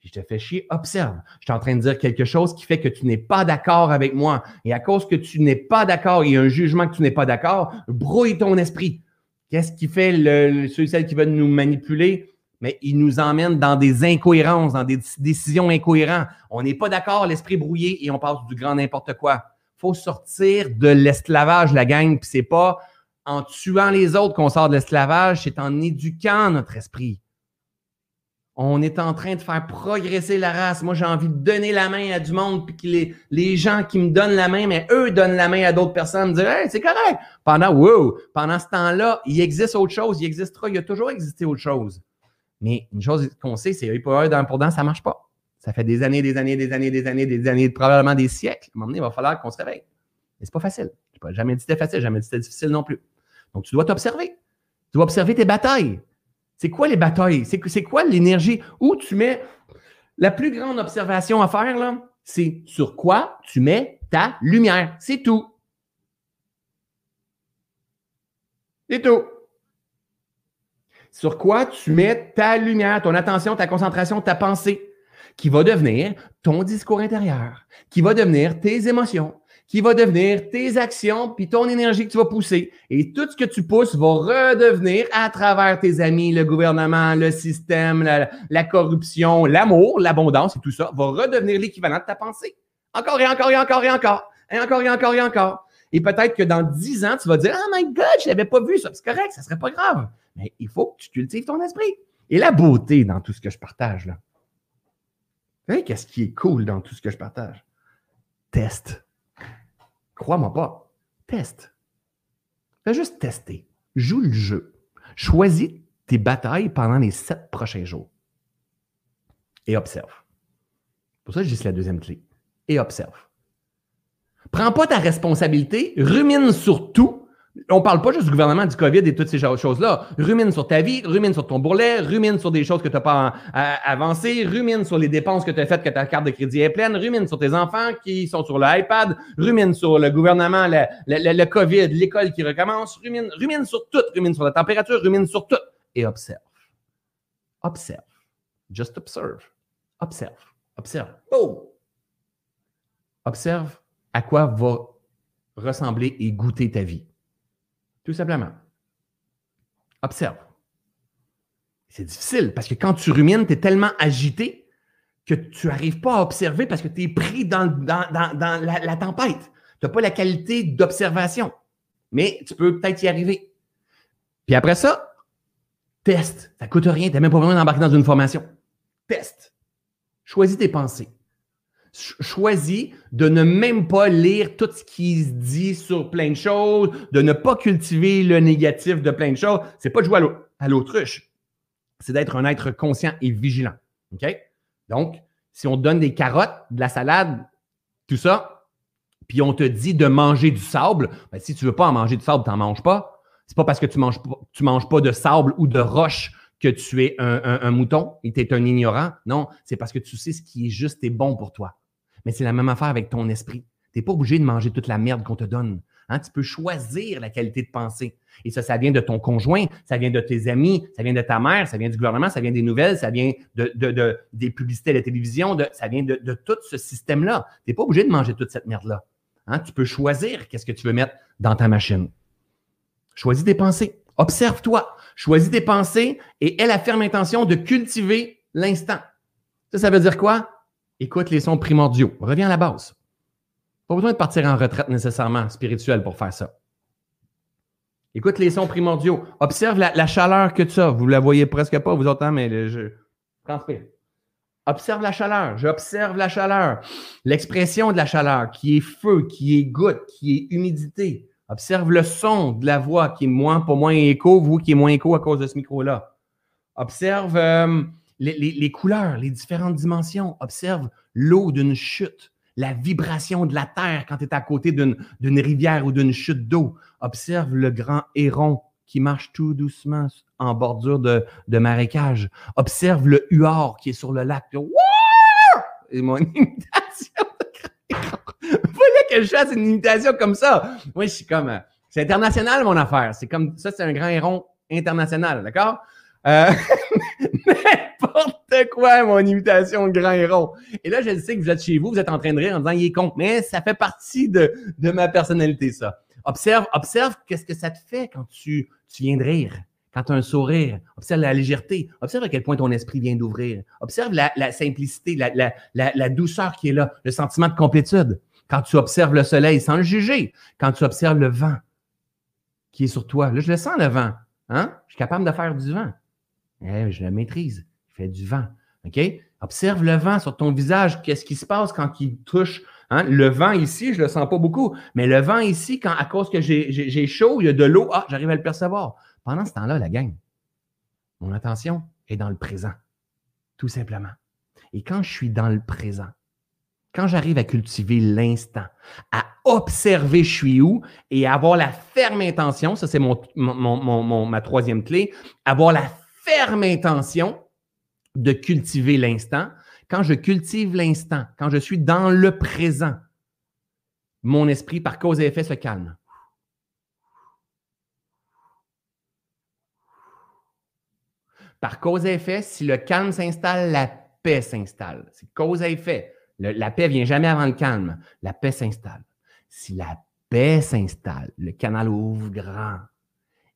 je te fais chier, observe. Je suis en train de dire quelque chose qui fait que tu n'es pas d'accord avec moi. Et à cause que tu n'es pas d'accord, il y a un jugement que tu n'es pas d'accord, brouille ton esprit. Qu'est-ce qui fait le, ceux et celles qui veulent nous manipuler? Mais ils nous emmènent dans des incohérences, dans des décisions incohérentes. On n'est pas d'accord, l'esprit brouillé et on passe du grand n'importe quoi. faut sortir de l'esclavage, la gang. Puis c'est pas en tuant les autres qu'on sort de l'esclavage, c'est en éduquant notre esprit. On est en train de faire progresser la race. Moi, j'ai envie de donner la main à du monde, puis que les, gens qui me donnent la main, mais eux donnent la main à d'autres personnes, me disent hey, c'est correct. Pendant, pendant ce temps-là, il existe autre chose, il existera, il a toujours existé autre chose. Mais une chose qu'on sait, c'est œil pour œil, dent pour dent, ça marche pas. Ça fait des années, des années, des années, des années, des années, probablement des siècles. À un moment donné, il va falloir qu'on se réveille. Mais c'est pas facile. Je n'ai jamais dit que c'était facile, jamais dit c'était difficile non plus. Donc, tu dois t'observer. Tu dois observer tes batailles. C'est quoi les batailles? C'est quoi l'énergie? Où tu mets la plus grande observation à faire, là, C'est sur quoi tu mets ta lumière. C'est tout. C'est tout. Sur quoi tu mets ta lumière, ton attention, ta concentration, ta pensée, qui va devenir ton discours intérieur, qui va devenir tes émotions, qui va devenir tes actions, puis ton énergie que tu vas pousser. Et tout ce que tu pousses va redevenir à travers tes amis, le gouvernement, le système, la, corruption, l'amour, l'abondance et tout ça, va redevenir l'équivalent de ta pensée. Encore et encore et encore et encore. Et encore et encore et encore. Et peut-être que dans dix ans, tu vas dire, oh my God, je n'avais pas vu ça. C'est correct, ça serait pas grave. Mais il faut que tu cultives ton esprit. Et la beauté dans tout ce que je partage, là. Vous savez, qu'est-ce qui est cool dans tout ce que je partage? Teste. Crois-moi pas. Teste. Fais juste tester. Joue le jeu. Choisis tes batailles pendant les sept prochains jours. Et observe. Pour ça, je dis la deuxième clé. Et observe. Prends pas ta responsabilité, rumine sur tout on parle pas juste du gouvernement, du COVID et toutes ces choses-là. Rumine sur ta vie, rumine sur ton bourrelet, rumine sur des choses que tu n'as pas avancées, rumine sur les dépenses que tu as faites, que ta carte de crédit est pleine, rumine sur tes enfants qui sont sur l'iPad, rumine sur le gouvernement, le, le, COVID, l'école qui recommence, rumine, rumine sur tout, rumine sur la température, rumine sur tout. Et observe. Observe. Just observe. Observe. Observe. Oh! Observe à quoi va ressembler et goûter ta vie. Tout simplement. Observe. C'est difficile parce que quand tu rumines, tu es tellement agité que tu n'arrives pas à observer parce que tu es pris dans, dans, la, tempête. Tu n'as pas la qualité d'observation. Mais tu peux peut-être y arriver. Puis après ça, teste. Ça ne coûte rien. Tu n'as même pas besoin d'embarquer dans une formation. Teste. Choisis tes pensées choisis de ne même pas lire tout ce qui se dit sur plein de choses, de ne pas cultiver le négatif de plein de choses. C'est pas de jouer à l'autruche. C'est d'être un être conscient et vigilant. Donc, si on te donne des carottes, de la salade, tout ça, puis on te dit de manger du sable, ben, si tu veux pas en manger du sable, tu n'en manges pas. C'est pas parce que tu manges, tu manges pas de sable ou de roche que tu es un, un mouton et tu es un ignorant. Non, c'est parce que tu sais ce qui est juste et bon pour toi. Mais c'est la même affaire avec ton esprit. Tu n'es pas obligé de manger toute la merde qu'on te donne. Hein? Tu peux choisir la qualité de pensée. Et ça, ça vient de ton conjoint, ça vient de tes amis, ça vient de ta mère, ça vient du gouvernement, ça vient des nouvelles, ça vient de, des publicités à la télévision, ça vient de, tout ce système-là. Tu n'es pas obligé de manger toute cette merde-là. Hein? Tu peux choisir qu'est-ce que tu veux mettre dans ta machine. Choisis tes pensées. Observe-toi. Choisis tes pensées et aie la ferme intention de cultiver l'instant. Ça, ça veut dire quoi? Écoute les sons primordiaux. Reviens à la base. Pas besoin de partir en retraite nécessairement spirituelle pour faire ça. Écoute les sons primordiaux. Observe la, chaleur que tu as. Vous la voyez presque pas, vous autant, mais je transpire. Observe la chaleur. J'observe la chaleur. L'expression de la chaleur, qui est feu, qui est goutte, qui est humidité. Observe le son de la voix, qui est moins, pas moins écho, vous qui est moins écho à cause de ce micro-là. Observe euh, les, couleurs, les différentes dimensions. Observe l'eau d'une chute, la vibration de la terre quand tu es à côté d'une rivière ou d'une chute d'eau. Observe le grand héron qui marche tout doucement en bordure de, marécage. Observe le huard qui est sur le lac. Et mon imitation voyez que je fasse une imitation comme ça? Oui, je suis comme. Euh, c'est international, mon affaire. C'est comme ça, c'est un grand héron international, d'accord? Euh, n'importe quoi, mon imitation grand héros. Et là, je sais que vous êtes chez vous, vous êtes en train de rire en disant il est con, mais ça fait partie de, de ma personnalité, ça. Observe, observe qu'est-ce que ça te fait quand tu, tu viens de rire, quand tu as un sourire. Observe la légèreté. Observe à quel point ton esprit vient d'ouvrir. Observe la, la simplicité, la, la, la, douceur qui est là, le sentiment de complétude. Quand tu observes le soleil sans le juger, quand tu observes le vent qui est sur toi. Là, je le sens, le vent. Hein? Je suis capable de faire du vent. Eh, je le maîtrise. Il fait du vent. OK? Observe le vent sur ton visage. Qu'est-ce qui se passe quand il touche? Hein? Le vent ici, je ne le sens pas beaucoup. Mais le vent ici, quand à cause que j'ai chaud, il y a de l'eau, ah, j'arrive à le percevoir. Pendant ce temps-là, la gang, mon attention est dans le présent. Tout simplement. Et quand je suis dans le présent, quand j'arrive à cultiver l'instant, à observer je suis où et avoir la ferme intention, ça c'est ma troisième clé, avoir la ferme intention de cultiver l'instant, quand je cultive l'instant, quand je suis dans le présent, mon esprit, par cause et effet, se calme. Par cause et effet, si le calme s'installe, la paix s'installe. C'est cause et effet. la paix vient jamais avant le calme. La paix s'installe. Si la paix s'installe, le canal ouvre grand.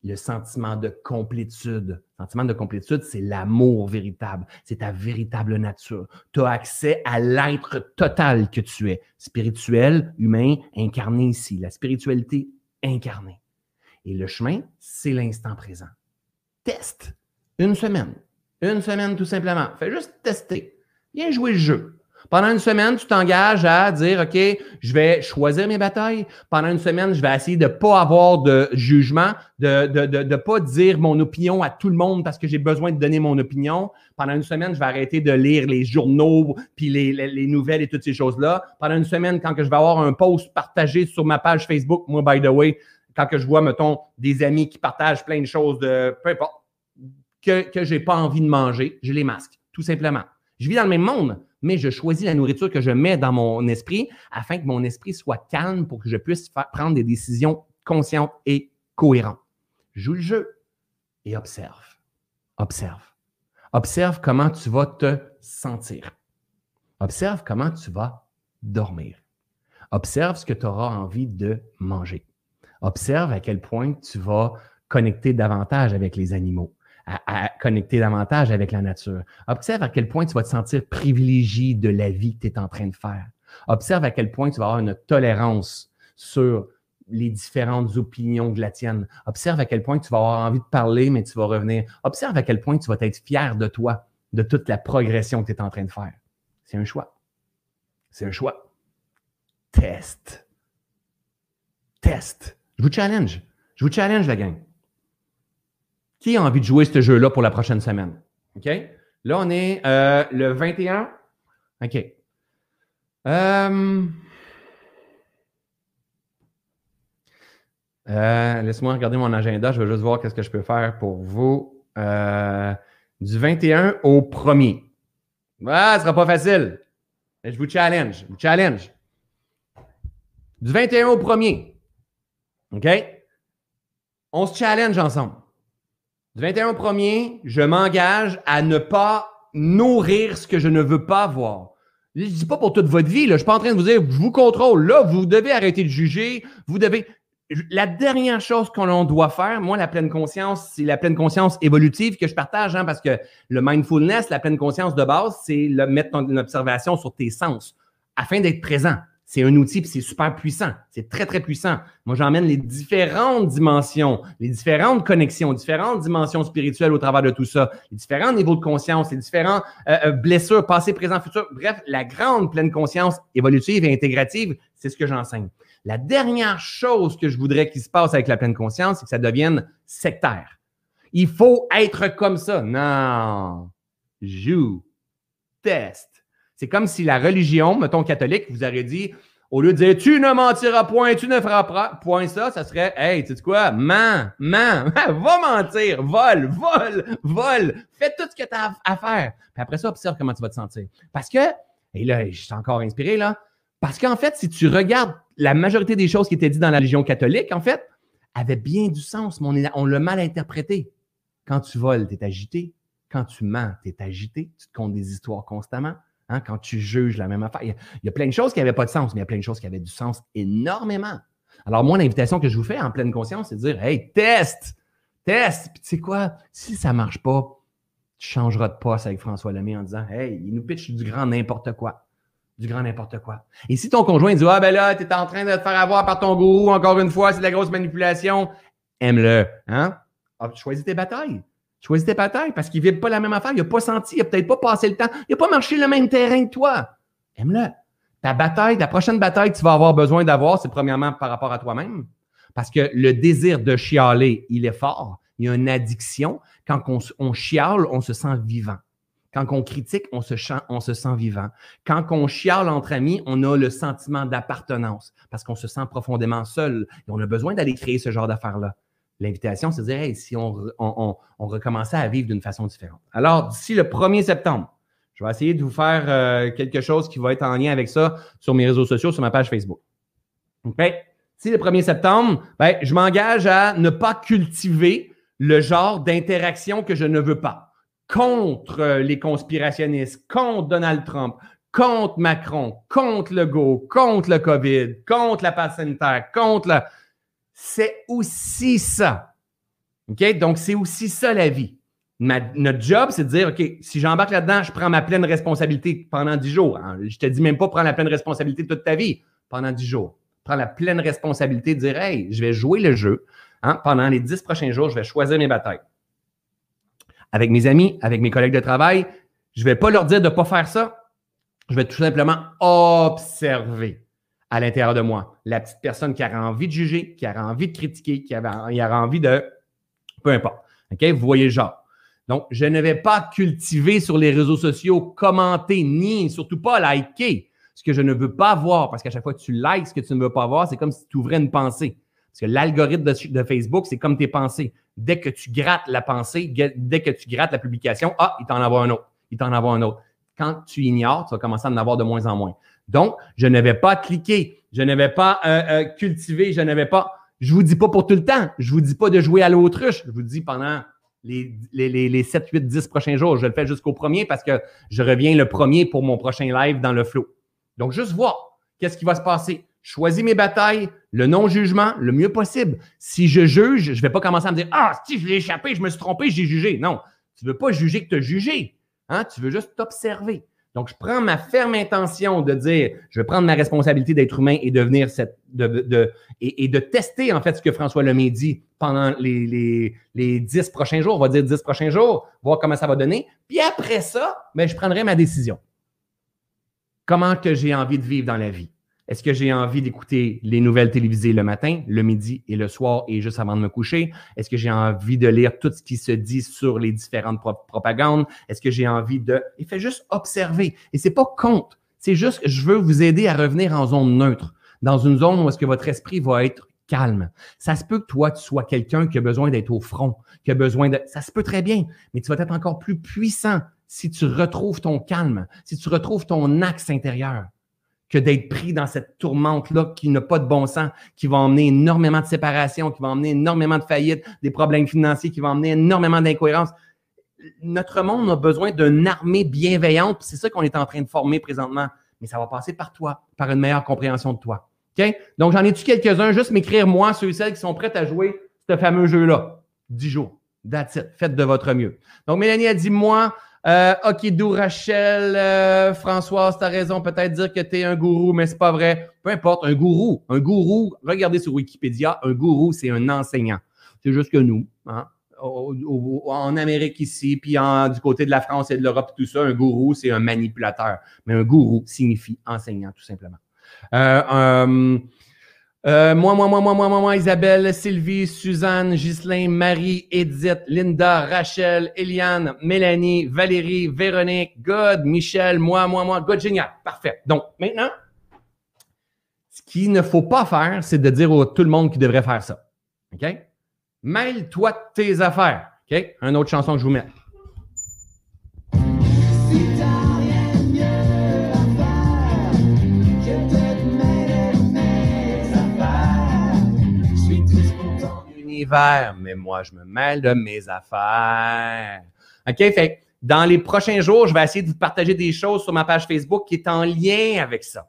Le sentiment de complétude. Le sentiment de complétude, c'est l'amour véritable. C'est ta véritable nature. Tu as accès à l'être total que tu es. Spirituel, humain, incarné ici. La spiritualité incarnée. Et le chemin, c'est l'instant présent. Teste. Une semaine. Une semaine tout simplement. Fais juste tester. Viens jouer le jeu. Pendant une semaine, tu t'engages à dire, OK, je vais choisir mes batailles. Pendant une semaine, je vais essayer de ne pas avoir de jugement, de ne de, de, pas dire mon opinion à tout le monde parce que j'ai besoin de donner mon opinion. Pendant une semaine, je vais arrêter de lire les journaux, puis les, les, nouvelles et toutes ces choses-là. Pendant une semaine, quand que je vais avoir un post partagé sur ma page Facebook, moi, by the way, quand que je vois, mettons, des amis qui partagent plein de choses de peu importe, que je n'ai pas envie de manger, je les masque, tout simplement. Je vis dans le même monde, mais je choisis la nourriture que je mets dans mon esprit afin que mon esprit soit calme pour que je puisse prendre des décisions conscientes et cohérentes. Joue le jeu et observe. Observe. Observe comment tu vas te sentir. Observe comment tu vas dormir. Observe ce que tu auras envie de manger. Observe à quel point tu vas connecter davantage avec les animaux à, connecter davantage avec la nature. Observe à quel point tu vas te sentir privilégié de la vie que tu es en train de faire. Observe à quel point tu vas avoir une tolérance sur les différentes opinions de la tienne. Observe à quel point tu vas avoir envie de parler, mais tu vas revenir. Observe à quel point tu vas être fier de toi, de toute la progression que tu es en train de faire. C'est un choix. C'est un choix. Test. Test. Je vous challenge. Je vous challenge, la gang. Qui a envie de jouer ce jeu-là pour la prochaine semaine? OK? Là, on est euh, le 21. OK. Euh, euh, laisse-moi regarder mon agenda. Je vais juste voir qu'est-ce que je peux faire pour vous. du 21 au 1er. Ah, ce sera pas facile. je vous challenge. Je vous challenge. Du 21 au 1er. OK? On se challenge ensemble. Du 21 au 1er, je m'engage à ne pas nourrir ce que je ne veux pas voir. Je dis pas pour toute votre vie, là. je suis pas en train de vous dire, je vous contrôle. Là, vous devez arrêter de juger. Vous devez. La dernière chose qu'on doit faire, moi, la pleine conscience, c'est la pleine conscience évolutive que je partage, hein, parce que le mindfulness, la pleine conscience de base, c'est mettre ton observation sur tes sens afin d'être présent c'est un outil puis c'est super puissant. C'est très, très puissant. Moi, j'emmène les différentes dimensions, les différentes connexions, différentes dimensions spirituelles au travers de tout ça, les différents niveaux de conscience, les différentes euh, euh, blessures, passé, présent, futur. Bref, la grande pleine conscience évolutive et intégrative, c'est ce que j'enseigne. La dernière chose que je voudrais qu'il se passe avec la pleine conscience, c'est que ça devienne sectaire. Il faut être comme ça. Non. Joue. Teste c'est comme si la religion, mettons catholique, vous aurait dit, au lieu de dire tu ne mentiras point, tu ne feras point ça, ça serait hey, tu sais quoi, mens, mens, va mentir, vole, vole, vole, fais tout ce que tu as à faire. Puis après ça, observe comment tu vas te sentir. Parce que, et là, je suis encore inspiré là, parce qu'en fait, si tu regardes la majorité des choses qui étaient dites dans la religion catholique, en fait, avaient bien du sens, mais on, on l'a mal interprété. Quand tu voles, tu es agité. Quand tu mens, tu es agité. Tu te comptes des histoires constamment. Hein, quand tu juges la même affaire. Il y, a, plein de choses qui n'avaient pas de sens, mais il y a plein de choses qui avaient du sens énormément. Alors, moi, l'invitation que je vous fais en pleine conscience, c'est de dire Hey, teste! Teste! Puis tu sais quoi? Si ça ne marche pas, tu changeras de poste avec François Lemay en disant Hey, il nous pitch du grand n'importe quoi. Du grand n'importe quoi. Et si ton conjoint dit Ah, ben là, tu es en train de te faire avoir par ton gourou, encore une fois, c'est de la grosse manipulation, aime-le. Hein? Ah, choisis tes batailles. Choisis tes batailles parce qu'il ne vit pas la même affaire. Il n'a pas senti, il n'a peut-être pas passé le temps. Il n'a pas marché le même terrain que toi. Aime-le. Ta bataille, ta prochaine bataille que tu vas avoir besoin d'avoir, c'est premièrement par rapport à toi-même. Parce que le désir de chialer, il est fort. Il y a une addiction. Quand on, chiale, on se sent vivant. Quand on critique, on se, on se sent vivant. Quand on chiale entre amis, on a le sentiment d'appartenance parce qu'on se sent profondément seul et on a besoin d'aller créer ce genre d'affaires-là. L'invitation, c'est de dire, hey, si on, recommençait à vivre d'une façon différente. Alors, d'ici le 1er septembre, Je vais essayer de vous faire euh, quelque chose qui va être en lien avec ça sur mes réseaux sociaux, sur ma page Facebook. OK? Si le 1er septembre, ben, je m'engage à ne pas cultiver le genre d'interaction que je ne veux pas contre euh, les conspirationnistes, contre Donald Trump, contre Macron, contre le Go, contre le COVID, contre la passe sanitaire, contre la... C'est aussi ça. OK? Donc, c'est aussi ça la vie. notre job, c'est de dire, OK, si j'embarque là-dedans, je prends ma pleine responsabilité pendant dix jours. Je hein? Je te dis même pas prendre la pleine responsabilité toute ta vie, pendant dix jours. Prends la pleine responsabilité de dire, hey, je vais jouer le jeu. Hein? Pendant les dix prochains jours, je vais choisir mes batailles. Avec mes amis, avec mes collègues de travail, je ne vais pas leur dire de ne pas faire ça. Je vais tout simplement observer à l'intérieur de moi la petite personne qui aura envie de juger, qui aura envie de critiquer, qui aura envie de peu importe. OK? Vous voyez le genre. Donc, je ne vais pas cultiver sur les réseaux sociaux, commenter, ni surtout pas liker ce que je ne veux pas voir. Parce qu'à chaque fois que tu likes ce que tu ne veux pas voir, c'est comme si tu ouvrais une pensée. Parce que l'algorithme de, Facebook, c'est comme tes pensées. Dès que tu grattes la pensée, dès que tu grattes la publication, ah, il t'en envoie un autre. Il t'en envoie un autre. Quand tu ignores, tu vas commencer à en avoir de moins en moins. Donc, je ne vais pas cliquer, je ne vais pas euh, euh, cultiver, je ne vais pas je ne vous dis pas pour tout le temps. Je ne vous dis pas de jouer à l'autruche. Je vous dis pendant les, les, 7, 8, 10 prochains jours. Je le fais jusqu'au premier parce que je reviens le premier pour mon prochain live dans le flow. Donc, juste voir qu'est-ce qui va se passer. Choisis mes batailles, le non-jugement, le mieux possible. Si je juge, je ne vais pas commencer à me dire Ah, si je l'ai échappé, je me suis trompé, j'ai jugé. Non, tu ne veux pas juger que tu as jugé. Hein? Tu veux juste t'observer. Donc, je prends ma ferme intention de dire, je vais prendre ma responsabilité d'être humain et cette, de, et, de tester en fait ce que François Lemay dit pendant les, les, les 10 prochains jours, on va dire 10 prochains jours, voir comment ça va donner. Puis après ça, ben, je prendrai ma décision. Comment que j'ai envie de vivre dans la vie? Est-ce que j'ai envie d'écouter les nouvelles télévisées le matin, le midi et le soir et juste avant de me coucher? Est-ce que j'ai envie de lire tout ce qui se dit sur les différentes propagandes? Est-ce que j'ai envie de... Il fait juste observer. Et c'est pas contre. C'est juste que je veux vous aider à revenir en zone neutre, dans une zone où est-ce que votre esprit va être calme. Ça se peut que toi, tu sois quelqu'un qui a besoin d'être au front, qui a besoin de... Ça se peut très bien, mais tu vas être encore plus puissant si tu retrouves ton calme, si tu retrouves ton axe intérieur que d'être pris dans cette tourmente-là qui n'a pas de bon sens, qui va emmener énormément de séparation, qui va emmener énormément de faillites, des problèmes financiers, qui va emmener énormément d'incohérences. Notre monde a besoin d'une armée bienveillante, c'est ça qu'on est en train de former présentement. Mais ça va passer par toi, par une meilleure compréhension de toi. OK? Donc, j'en ai-tu quelques-uns? Juste m'écrire, moi, ceux et celles qui sont prêts à jouer ce fameux jeu-là. 10 jours. That's it. Faites de votre mieux. Donc, Mélanie a dit, moi, euh, ok, Dou Rachel, euh, Françoise, tu as raison, peut-être dire que tu es un gourou, mais c'est pas vrai. Peu importe, un gourou. Un gourou, regardez sur Wikipédia, un gourou, c'est un enseignant. C'est juste que nous, hein, en Amérique ici, puis du côté de la France et de l'Europe, tout ça, un gourou, c'est un manipulateur. Mais un gourou signifie enseignant, tout simplement. Euh, euh, moi, moi, moi, moi, moi, moi, moi, Isabelle, Sylvie, Suzanne, Ghislain, Marie, Edith, Linda, Rachel, Eliane, Mélanie, Valérie, Véronique, God, Michel, moi, moi, moi, God, génial. Parfait. Donc, maintenant, ce qu'il ne faut pas faire, c'est de dire à tout le monde qui devrait faire ça. OK? Mêle-toi tes affaires. OK? Une autre chanson que je vous mets. Mais moi, je me mêle de mes affaires. OK? Fait dans les prochains jours, je vais essayer de vous partager des choses sur ma page Facebook qui est en lien avec ça.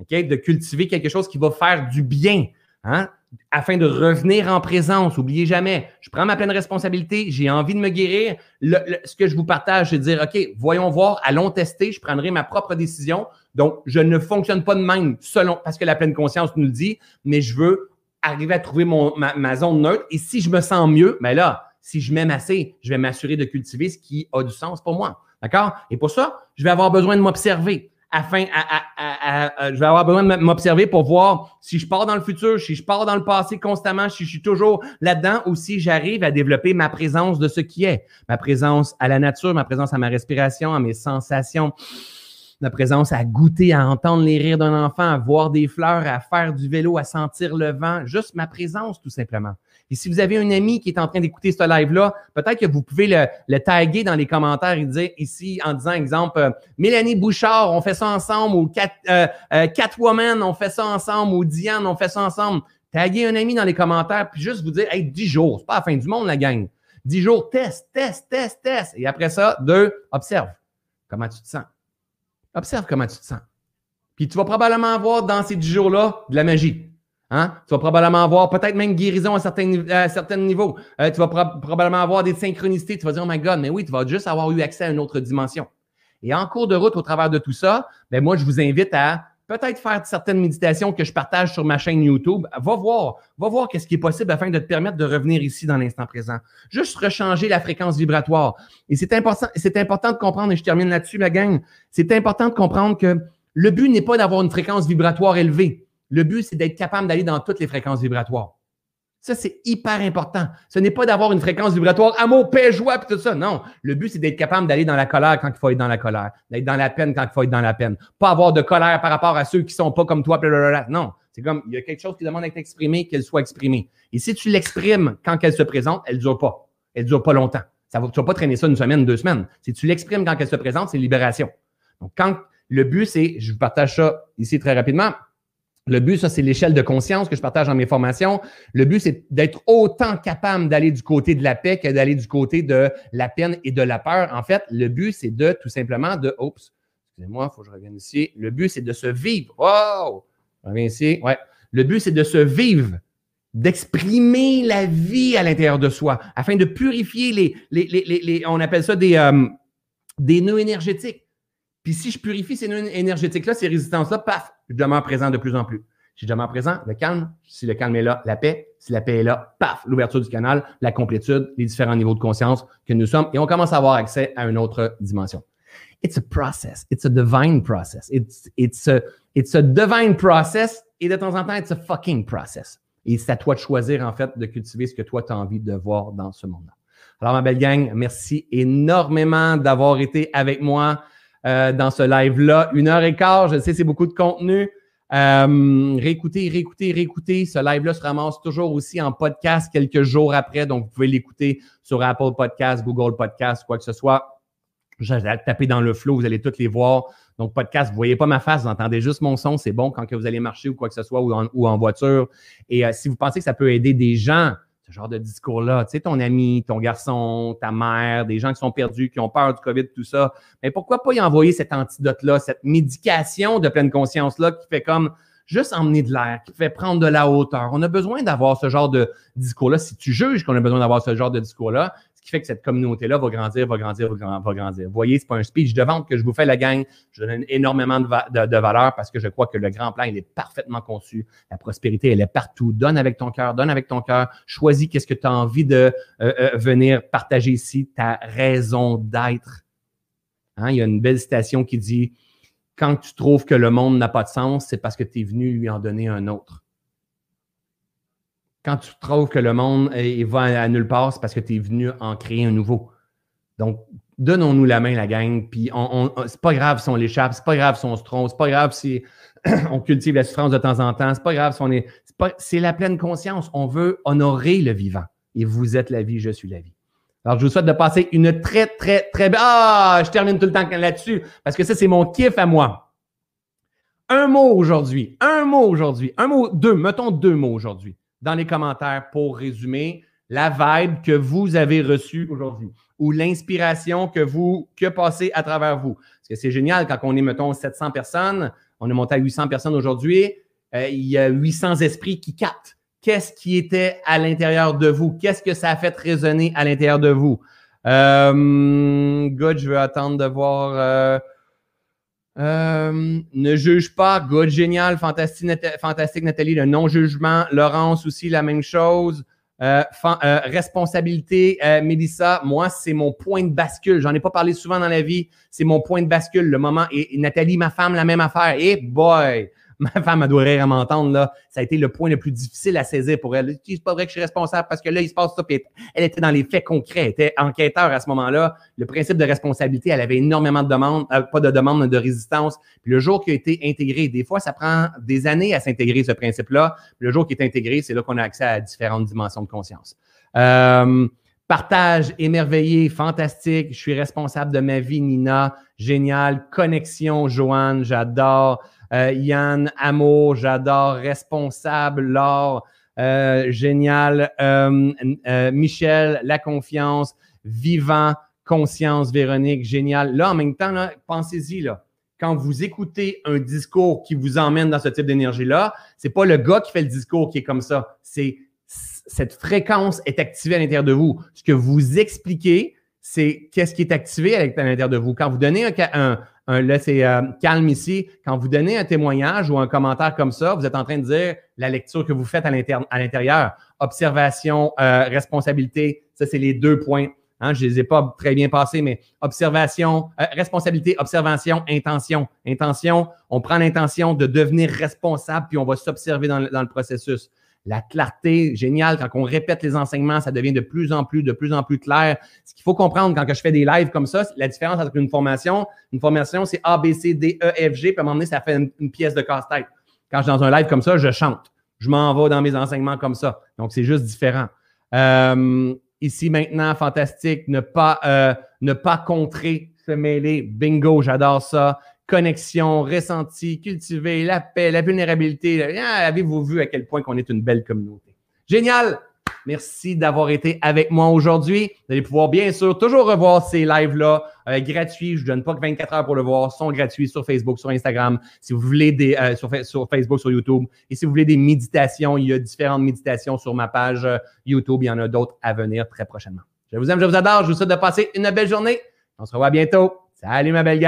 OK? De cultiver quelque chose qui va faire du bien. Hein? Afin de revenir en présence. Oubliez jamais, je prends ma pleine responsabilité, j'ai envie de me guérir. ce que je vous partage, c'est de dire, OK, voyons voir, allons tester, je prendrai ma propre décision. Donc, je ne fonctionne pas de même selon, parce que la pleine conscience nous le dit, mais je veux arriver à trouver mon, ma, zone neutre. Et si je me sens mieux, mais ben là, si je m'aime assez, je vais m'assurer de cultiver ce qui a du sens pour moi. D'accord? Et pour ça, je vais avoir besoin de m'observer afin à, je vais avoir besoin de m'observer pour voir si je pars dans le futur, si je pars dans le passé constamment, si je suis toujours là-dedans ou si j'arrive à développer ma présence de ce qui est, ma présence à la nature, ma présence à ma respiration, à mes sensations, ma présence à goûter, à entendre les rires d'un enfant, à voir des fleurs, à faire du vélo, à sentir le vent, juste ma présence tout simplement. Et si vous avez un ami qui est en train d'écouter ce live-là, peut-être que vous pouvez le, taguer dans les commentaires et dire ici, en disant, exemple, Mélanie Bouchard, on fait ça ensemble, ou Cat, euh, euh, Catwoman, on fait ça ensemble, ou Diane, on fait ça ensemble. Taguer un ami dans les commentaires, puis juste vous dire, hey, 10 jours, c'est pas la fin du monde, la gang. 10 jours, test, test, test, test. Et après ça, deux, observe comment tu te sens? Observe comment tu te sens. Puis tu vas probablement avoir dans ces 10 jours-là de la magie. Hein? Tu vas probablement avoir peut-être même guérison à certains, à certains niveaux. Euh, tu vas probablement avoir des synchronicités. Tu vas dire, oh my God, mais oui, tu vas juste avoir eu accès à une autre dimension. Et en cours de route, au travers de tout ça, ben moi, je vous invite à peut-être faire certaines méditations que je partage sur ma chaîne YouTube. Va voir, va voir qu'est-ce qui est possible afin de te permettre de revenir ici dans l'instant présent. Juste rechanger la fréquence vibratoire. Et c'est important, c'est important de comprendre, et je termine là-dessus, ma gang, c'est important de comprendre que le but n'est pas d'avoir une fréquence vibratoire élevée. Le but, c'est d'être capable d'aller dans toutes les fréquences vibratoires. Ça, c'est hyper important. Ce n'est pas d'avoir une fréquence vibratoire amour, paix, joie, puis tout ça. Non. Le but, c'est d'être capable d'aller dans la colère quand il faut être dans la colère, d'être dans la peine quand il faut être dans la peine. Pas avoir de colère par rapport à ceux qui sont pas comme toi, blablabla. Non. C'est comme, il y a quelque chose qui demande d'être exprimé, qu'elle soit exprimée. Et si tu l'exprimes quand elle se présente, elle dure pas. Elle dure pas longtemps. Ça va, tu vas pas traîner ça une semaine, deux semaines. Si tu l'exprimes quand elle se présente, c'est libération. Donc, quand le but, c'est, je vous partage ça ici très rapidement, le but, ça, c'est l'échelle de conscience que je partage dans mes formations. Le but, c'est d'être autant capable d'aller du côté de la paix que d'aller du côté de la peine et de la peur. En fait, le but, c'est de tout simplement de. Oups, excusez-moi, il faut que je revienne ici. Le but, c'est de se vivre. Wow! Je reviens ici. Ouais. Le but, c'est de se vivre, d'exprimer la vie à l'intérieur de soi afin de purifier les. les, on appelle ça des, euh, des nœuds énergétiques. Puis si je purifie ces énergétiques-là, ces résistances-là, paf, je demeure présent de plus en plus. Si je demeure présent, le calme, si le calme est là, la paix, si la paix est là, paf, l'ouverture du canal, la complétude, les différents niveaux de conscience que nous sommes, et on commence à avoir accès à une autre dimension. It's a process. It's a divine process. It's, it's, a, it's a divine process, et de temps en temps, it's a fucking process. Et c'est à toi de choisir, en fait, de cultiver ce que toi, tu as envie de voir dans ce monde-là. Alors, ma belle gang, merci énormément d'avoir été avec moi. Euh, dans ce live-là. Une heure et quart, je sais, c'est beaucoup de contenu. Euh, réécoutez, réécoutez, réécoutez. Ce live-là se ramasse toujours aussi en podcast quelques jours après. Donc, vous pouvez l'écouter sur Apple Podcast, Google Podcast, quoi que ce soit. J'ai tapé dans le flow, vous allez toutes les voir. Donc, podcast, vous voyez pas ma face, vous entendez juste mon son. C'est bon quand que vous allez marcher ou quoi que ce soit ou en, ou en voiture. Et euh, si vous pensez que ça peut aider des gens ce genre de discours-là. Tu sais, ton ami, ton garçon, ta mère, des gens qui sont perdus, qui ont peur du COVID, tout ça. Mais pourquoi pas y envoyer cet antidote-là, cette médication de pleine conscience-là qui fait comme juste emmener de l'air, qui fait prendre de la hauteur? On a besoin d'avoir ce genre de discours-là. Si tu juges qu'on a besoin d'avoir ce genre de discours-là, qui fait que cette communauté-là va grandir, va grandir, va grandir. Vous voyez, c'est pas un speech de vente que je vous fais, la gang. Je donne énormément de, valeur parce que je crois que le grand plan, il est parfaitement conçu. La prospérité, elle est partout. Donne avec ton cœur, donne avec ton cœur. Choisis qu'est-ce que tu as envie de euh, euh, venir partager ici, ta raison d'être. Hein, il y a une belle citation qui dit Quand tu trouves que le monde n'a pas de sens, c'est parce que tu es venu lui en donner un autre quand tu trouves que le monde va à nulle part, c'est parce que tu es venu en créer un nouveau. Donc, donnons-nous la main, la gang, puis c'est pas grave si on l'échappe, c'est pas grave si on se trompe, c'est pas grave si on cultive la souffrance de temps en temps, c'est pas grave si on est. C'est la pleine conscience. On veut honorer le vivant. Et vous êtes la vie, je suis la vie. Alors, je vous souhaite de passer une très, très, très belle. Ah, je termine tout le temps là-dessus parce que ça, c'est mon kiff à moi. Un mot aujourd'hui. Un mot aujourd'hui. Un mot, deux. Mettons deux mots aujourd'hui dans les commentaires pour résumer la vibe que vous avez reçue aujourd'hui ou l'inspiration que vous, que passé à travers vous. Parce que c'est génial quand on est, mettons, 700 personnes, on est monté à 800 personnes aujourd'hui, euh, il y a 800 esprits qui captent. Qu'est-ce qui était à l'intérieur de vous? Qu'est-ce que ça a fait résonner à l'intérieur de vous? Euh, good, je veux attendre de voir. Euh, euh, ne juge pas. Good, génial. Fantastique, fantastique Nathalie. Le non-jugement. Laurence aussi, la même chose. Euh, euh, responsabilité, Mélissa, moi, c'est mon point de bascule. J'en ai pas parlé souvent dans la vie. C'est mon point de bascule. Le moment, et, Nathalie, ma femme, la même affaire. Et boy, ma femme adorait à m'entendre, là. Ça a été le point le plus difficile à saisir pour elle. C'est pas vrai que je suis responsable parce que là, il se passe ça. Elle était dans les faits concrets. Elle était enquêteur à ce moment-là. Le principe de responsabilité, elle avait énormément de demandes, euh, pas de demandes, de résistance. Puis le jour qui a été intégré, des fois, ça prend des années à s'intégrer, ce principe-là. Le jour qui est intégré, c'est là qu'on a accès à différentes dimensions de conscience. Euh, Partage émerveillé, fantastique. Je suis responsable de ma vie, Nina. Génial. Connexion, Joanne, j'adore. Euh, Yann, amour, j'adore. Responsable, Laure, euh, génial. Euh, Michel, la confiance. Vivant, conscience, Véronique, génial. Là, en même temps, pensez-y. Quand vous écoutez un discours qui vous emmène dans ce type d'énergie-là, c'est pas le gars qui fait le discours qui est comme ça. C'est cette fréquence est activée à l'intérieur de vous. Ce que vous expliquez, c'est qu'est-ce qui est activé à l'intérieur de vous. Quand vous donnez un, un, là c'est euh, calme ici, quand vous donnez un témoignage ou un commentaire comme ça, vous êtes en train de dire la lecture que vous faites à l'intérieur. Observation, euh, responsabilité, ça c'est les deux points. Hein, je ne les ai pas très bien passés, mais observation, euh, responsabilité, observation, intention. Intention, on prend l'intention de devenir responsable, puis on va s'observer dans, le processus la clarté, génial. Quand on répète les enseignements, ça devient de plus en plus, de plus en plus clair. Ce qu'il faut comprendre quand je fais des lives comme ça, la différence entre une formation, une formation, c'est A, B, C, D, E, F, G, puis à un moment donné, ça fait une, pièce de casse-tête. Quand je suis dans un live comme ça, je chante. Je m'en vais dans mes enseignements comme ça. Donc, c'est juste différent. Euh, ici, maintenant, fantastique. Ne pas, euh, ne pas contrer, se mêler. Bingo, j'adore ça connexion, ressenti, cultiver la paix, la vulnérabilité. Ah, avez-vous vu à quel point qu'on est une belle communauté? Génial! Merci d'avoir été avec moi aujourd'hui. Vous allez pouvoir bien sûr toujours revoir ces lives-là euh, gratuits. Je ne donne pas que 24 heures pour le voir. Ils sont gratuits sur Facebook, sur Instagram. Si vous voulez des euh, sur, Facebook, sur YouTube. Et si vous voulez des méditations, il y a différentes méditations sur ma page euh, YouTube. Il y en a d'autres à venir très prochainement. Je vous aime, je vous adore. Je vous souhaite de passer une belle journée. On se revoit bientôt. Salut ma belle gang.